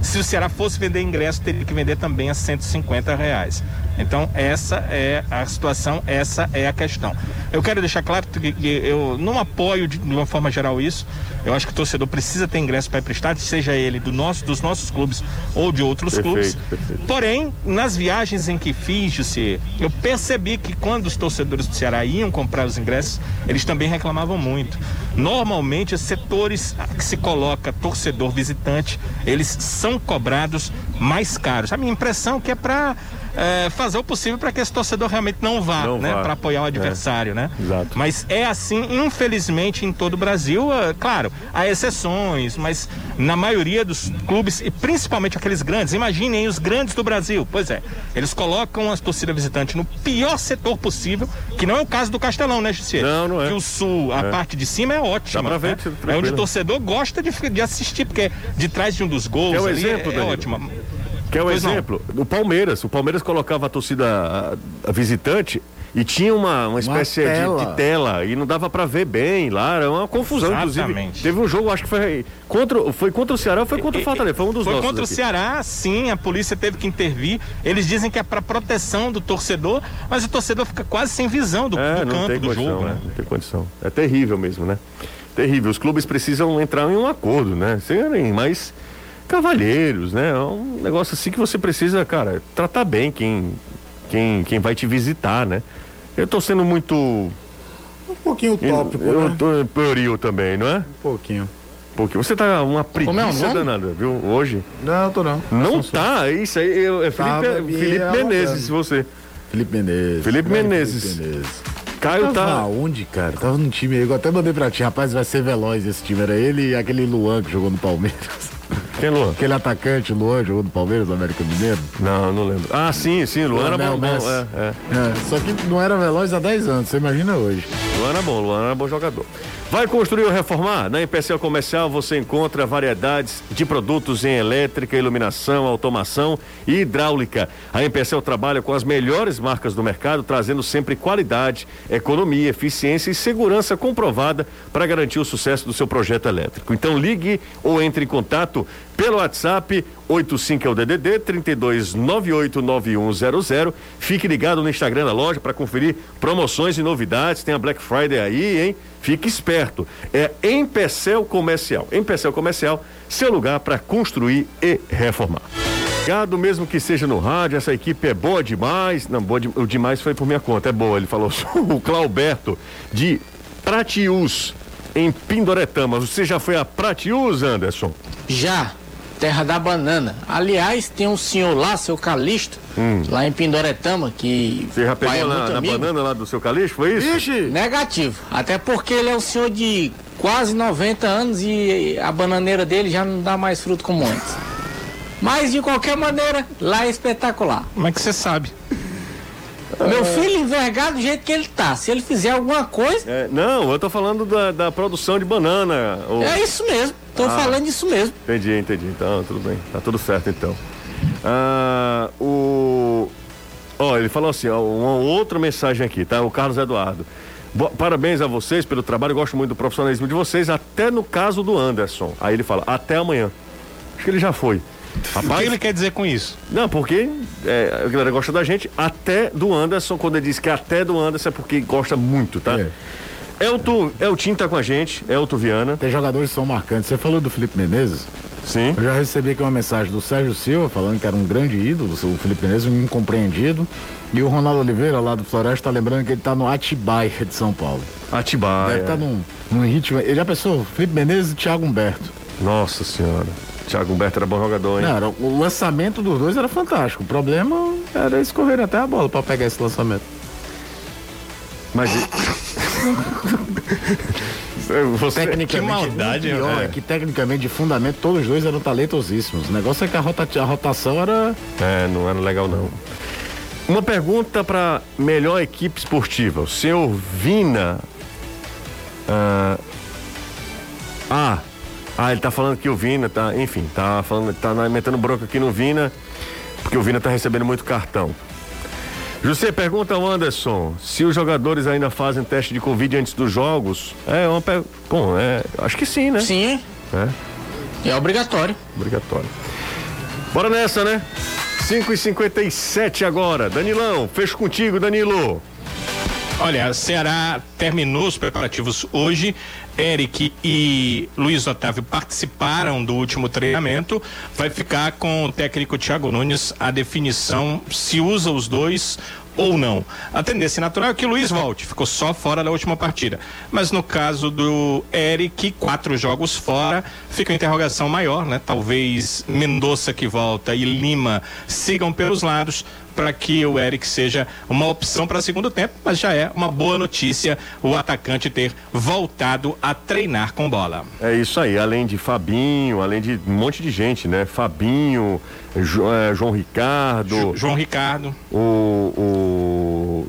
[SPEAKER 5] Se o Ceará fosse vender ingresso, teria que vender também a 150 reais. Então, essa é a situação, essa é a questão. Eu quero deixar claro que eu não apoio de uma forma geral isso. Eu acho que o torcedor precisa ter ingresso para ir para o estádio, seja ele do nosso, dos nossos clubes ou de outros perfeito, clubes. Perfeito. Porém, nas viagens em que fiz, José, eu percebi que quando os torcedores do Ceará iam comprar os ingressos, eles também reclamavam muito. Normalmente, os setores que se coloca torcedor visitante, eles são cobrados mais caros. A minha impressão é que é para é, fazer o possível para que esse torcedor realmente não vá, não né? Para apoiar o é. adversário, é. né?
[SPEAKER 1] Exato.
[SPEAKER 5] Mas é assim, infelizmente, em todo o Brasil. É, claro, há exceções, mas na maioria dos clubes, e principalmente aqueles grandes, imaginem os grandes do Brasil. Pois é, eles colocam a torcida visitante no pior setor possível, que não é o caso do Castelão, né, Gisele?
[SPEAKER 1] Não, não é.
[SPEAKER 5] Que o sul, a é. parte de cima é ótima.
[SPEAKER 1] Dá pra ver,
[SPEAKER 5] né? É onde o torcedor gosta de, de assistir, porque de trás de um dos gols
[SPEAKER 1] é o
[SPEAKER 5] ali,
[SPEAKER 1] exemplo, é, é ótimo. Que é um exemplo. Não. O Palmeiras. O Palmeiras colocava a torcida a, a visitante e tinha uma, uma espécie uma tela. De, de, tela e não dava para ver bem lá, era uma confusão, Exatamente. inclusive. Teve um jogo, acho que foi contra, foi contra o Ceará ou foi contra o Fortaleza? Foi um dos
[SPEAKER 5] foi
[SPEAKER 1] nossos.
[SPEAKER 5] Foi contra aqui. o Ceará, sim, a polícia teve que intervir. Eles dizem que é para proteção do torcedor, mas o torcedor fica quase sem visão do,
[SPEAKER 1] é,
[SPEAKER 5] do campo do jogo, né?
[SPEAKER 1] Não tem condição. É terrível mesmo, né? Terrível. Os clubes precisam entrar em um acordo, né? Serem mais cavalheiros, né? É um negócio assim que você precisa, cara, tratar bem quem, quem, quem vai te visitar, né? Eu tô sendo muito.
[SPEAKER 6] Um pouquinho utópico,
[SPEAKER 1] eu,
[SPEAKER 6] né?
[SPEAKER 1] tô também, não é? Um
[SPEAKER 6] pouquinho.
[SPEAKER 1] Porque você tá uma
[SPEAKER 4] é
[SPEAKER 1] preguiça
[SPEAKER 4] nome?
[SPEAKER 1] danada, viu? Hoje.
[SPEAKER 6] Não, tô não.
[SPEAKER 1] Não tá, é isso aí. eu- É Felipe,
[SPEAKER 6] me
[SPEAKER 1] Felipe. Menezes, você.
[SPEAKER 6] Felipe Menezes.
[SPEAKER 1] Felipe Menezes.
[SPEAKER 6] Felipe Menezes.
[SPEAKER 1] Caio
[SPEAKER 6] Tava
[SPEAKER 1] tá.
[SPEAKER 6] onde, cara? Tava num time aí, eu até mandei pra ti, rapaz, vai ser veloz esse time. Era ele e aquele Luan que jogou no Palmeiras.
[SPEAKER 1] Quem, Luan?
[SPEAKER 6] Aquele atacante, Luan, jogou no Palmeiras, do América Mineiro.
[SPEAKER 1] Não, não lembro. Ah, sim, sim, Luan era
[SPEAKER 6] Leonel
[SPEAKER 1] bom. bom, é, é.
[SPEAKER 6] É, só que não era veloz há 10 anos, você imagina hoje.
[SPEAKER 1] Luan era bom, Luan era bom jogador. Vai construir ou reformar? Na Empecel Comercial você encontra variedades de produtos em elétrica, iluminação, automação e hidráulica. A Empecel trabalha com as melhores marcas do mercado, trazendo sempre qualidade, economia, eficiência e segurança comprovada para garantir o sucesso do seu projeto elétrico. Então ligue ou entre em contato pelo WhatsApp 85 é o DDD 32989100. Fique ligado no Instagram da loja para conferir promoções e novidades. Tem a Black Friday aí, hein? Fique esperto. É Empecel Comercial. Empecel Comercial, seu lugar para construir e reformar. Obrigado, mesmo que seja no rádio, essa equipe é boa demais. Não, boa de- o demais foi por minha conta, é boa. Ele falou o Clauberto de Pratius, em Pindoretama. Você já foi a Pratius, Anderson?
[SPEAKER 4] Já, terra da banana. Aliás, tem um senhor lá, seu Calixto, lá em Pindoretama, que
[SPEAKER 1] Hum. Você já
[SPEAKER 4] é
[SPEAKER 1] pegou
[SPEAKER 4] muito
[SPEAKER 1] na, na banana lá do seu calixto, foi isso?
[SPEAKER 6] Ixi!
[SPEAKER 4] Negativo. Até porque ele é um senhor de quase 90 anos e a bananeira dele já não dá mais fruto como antes. Mas de qualquer maneira, lá é espetacular.
[SPEAKER 5] Como é que você sabe?
[SPEAKER 4] Meu filho envergado do jeito que ele tá. Se ele fizer alguma coisa,
[SPEAKER 1] É, não, eu tô falando da, da produção de banana. ô.
[SPEAKER 4] é isso mesmo. Tô
[SPEAKER 1] Ah.
[SPEAKER 4] falando isso mesmo.
[SPEAKER 1] Entendi, entendi. Então, tudo bem. Tá tudo certo, então. Ah, o... Ó, ele falou assim, ó, uma outra mensagem aqui, tá? O Carlos Eduardo. Bo- Parabéns a vocês pelo trabalho, gosto muito do profissionalismo de vocês, até no caso do Anderson. Aí ele fala, até amanhã. Acho que ele já foi.
[SPEAKER 5] O que
[SPEAKER 1] Rapaz,
[SPEAKER 5] ele quer dizer com isso?
[SPEAKER 1] não, porque é, a galera gosta da gente, até do Anderson, quando ele diz que até do Anderson é porque gosta muito, tá?
[SPEAKER 6] É.
[SPEAKER 1] Elton, Elton tá com a gente, Elton Viana.
[SPEAKER 6] Tem jogadores que são marcantes. Você falou do Felipe Menezes?
[SPEAKER 1] Sim.
[SPEAKER 6] Eu já recebi aqui uma mensagem do Sérgio Silva falando que era um grande ídolo, o Felipe Menezes, um incompreendido. E o Ronaldo Oliveira, lá do Floresta, tá lembrando que ele tá no Atibaia de São Paulo.
[SPEAKER 1] Atibaia.
[SPEAKER 6] Deve estar num, num ritmo. Ele já pensou, Felipe Menezes e Thiago Humberto.
[SPEAKER 1] Nossa senhora. Thiago Humberto era bom jogador, hein?
[SPEAKER 6] Não, era- o lançamento dos dois era fantástico. O problema era eles correrem até a bola pra pegar esse lançamento.
[SPEAKER 1] Mas. Você...
[SPEAKER 6] Tecnicamente,
[SPEAKER 5] que maldade,
[SPEAKER 6] pior
[SPEAKER 5] é.
[SPEAKER 6] é que tecnicamente, de fundamento, todos os dois eram talentosíssimos. O negócio é que a, rota- a rotação era.
[SPEAKER 1] É, não era legal não. Uma pergunta para melhor equipe esportiva. O senhor Vina. Ah, ah, ah, ele tá falando que o Vina tá, enfim, tá falando, tá na- metendo bronca aqui no Vina, porque o Vina tá recebendo muito cartão. José pergunta ao Anderson se os jogadores ainda fazem teste de Covid antes dos jogos. É uma per... Bom, é, acho que sim, né?
[SPEAKER 4] Sim,
[SPEAKER 1] É.
[SPEAKER 4] é obrigatório.
[SPEAKER 1] Obrigatório. Bora nessa, né? 5 e 57 agora. Danilão, fecho contigo, Danilo.
[SPEAKER 5] Olha, Ceará terminou os preparativos hoje. Eric e Luiz Otávio participaram do último treinamento. Vai ficar com o técnico Thiago Nunes a definição se usa os dois ou não. A tendência natural é que o Luiz volte, ficou só fora da última partida. Mas no caso do Eric, quatro jogos fora, fica uma interrogação maior, né? Talvez Mendonça que volta e Lima sigam pelos lados para que o Eric seja uma opção para segundo tempo, mas já é uma boa notícia o atacante ter voltado a treinar com bola.
[SPEAKER 1] É isso aí, além de Fabinho, além de um monte de gente, né? Fabinho, Jo- eh, João Ricardo,
[SPEAKER 5] Jo- João Ricardo.
[SPEAKER 1] o,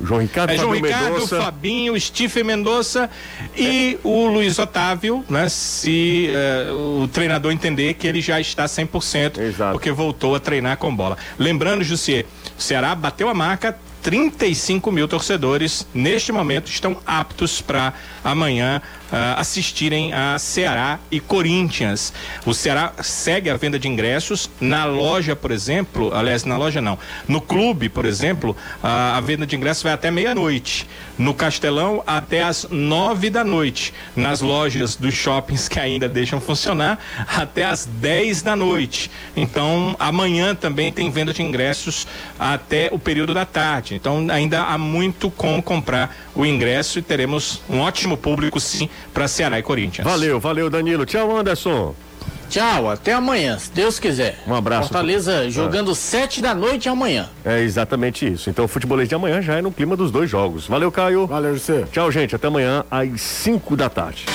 [SPEAKER 1] o João Ricardo,
[SPEAKER 5] É João
[SPEAKER 1] Fabinho
[SPEAKER 5] Ricardo,
[SPEAKER 1] Mendonça.
[SPEAKER 5] Fabinho, Stephen Mendonça e o Luiz Otávio, né? Se eh, o treinador entender que ele já está 100%,
[SPEAKER 1] Exato.
[SPEAKER 5] porque voltou a treinar com bola. Lembrando, Jussier, Ceará bateu a marca 35 mil torcedores neste momento estão aptos para amanhã ah, assistirem a Ceará e Corinthians. O Ceará segue a venda de ingressos na loja, por exemplo, aliás, na loja não, no clube, por exemplo, ah, a venda de ingressos vai até meia-noite. No Castelão até às nove da noite. Nas lojas dos shoppings que ainda deixam funcionar até às 10 da noite. Então, amanhã também tem venda de ingressos até o período da tarde. Então, ainda há muito como comprar o ingresso e teremos um ótimo público, sim, para Ceará e Corinthians.
[SPEAKER 1] Valeu, valeu, Danilo. Tchau, Anderson.
[SPEAKER 4] Tchau, até amanhã, se Deus quiser.
[SPEAKER 1] Um abraço.
[SPEAKER 4] Fortaleza jogando sete da noite amanhã.
[SPEAKER 1] É exatamente isso. Então o futebolês de amanhã já é no clima dos dois jogos. Valeu, Caio.
[SPEAKER 6] Valeu, você.
[SPEAKER 1] Tchau, gente. Até amanhã às 5 da tarde.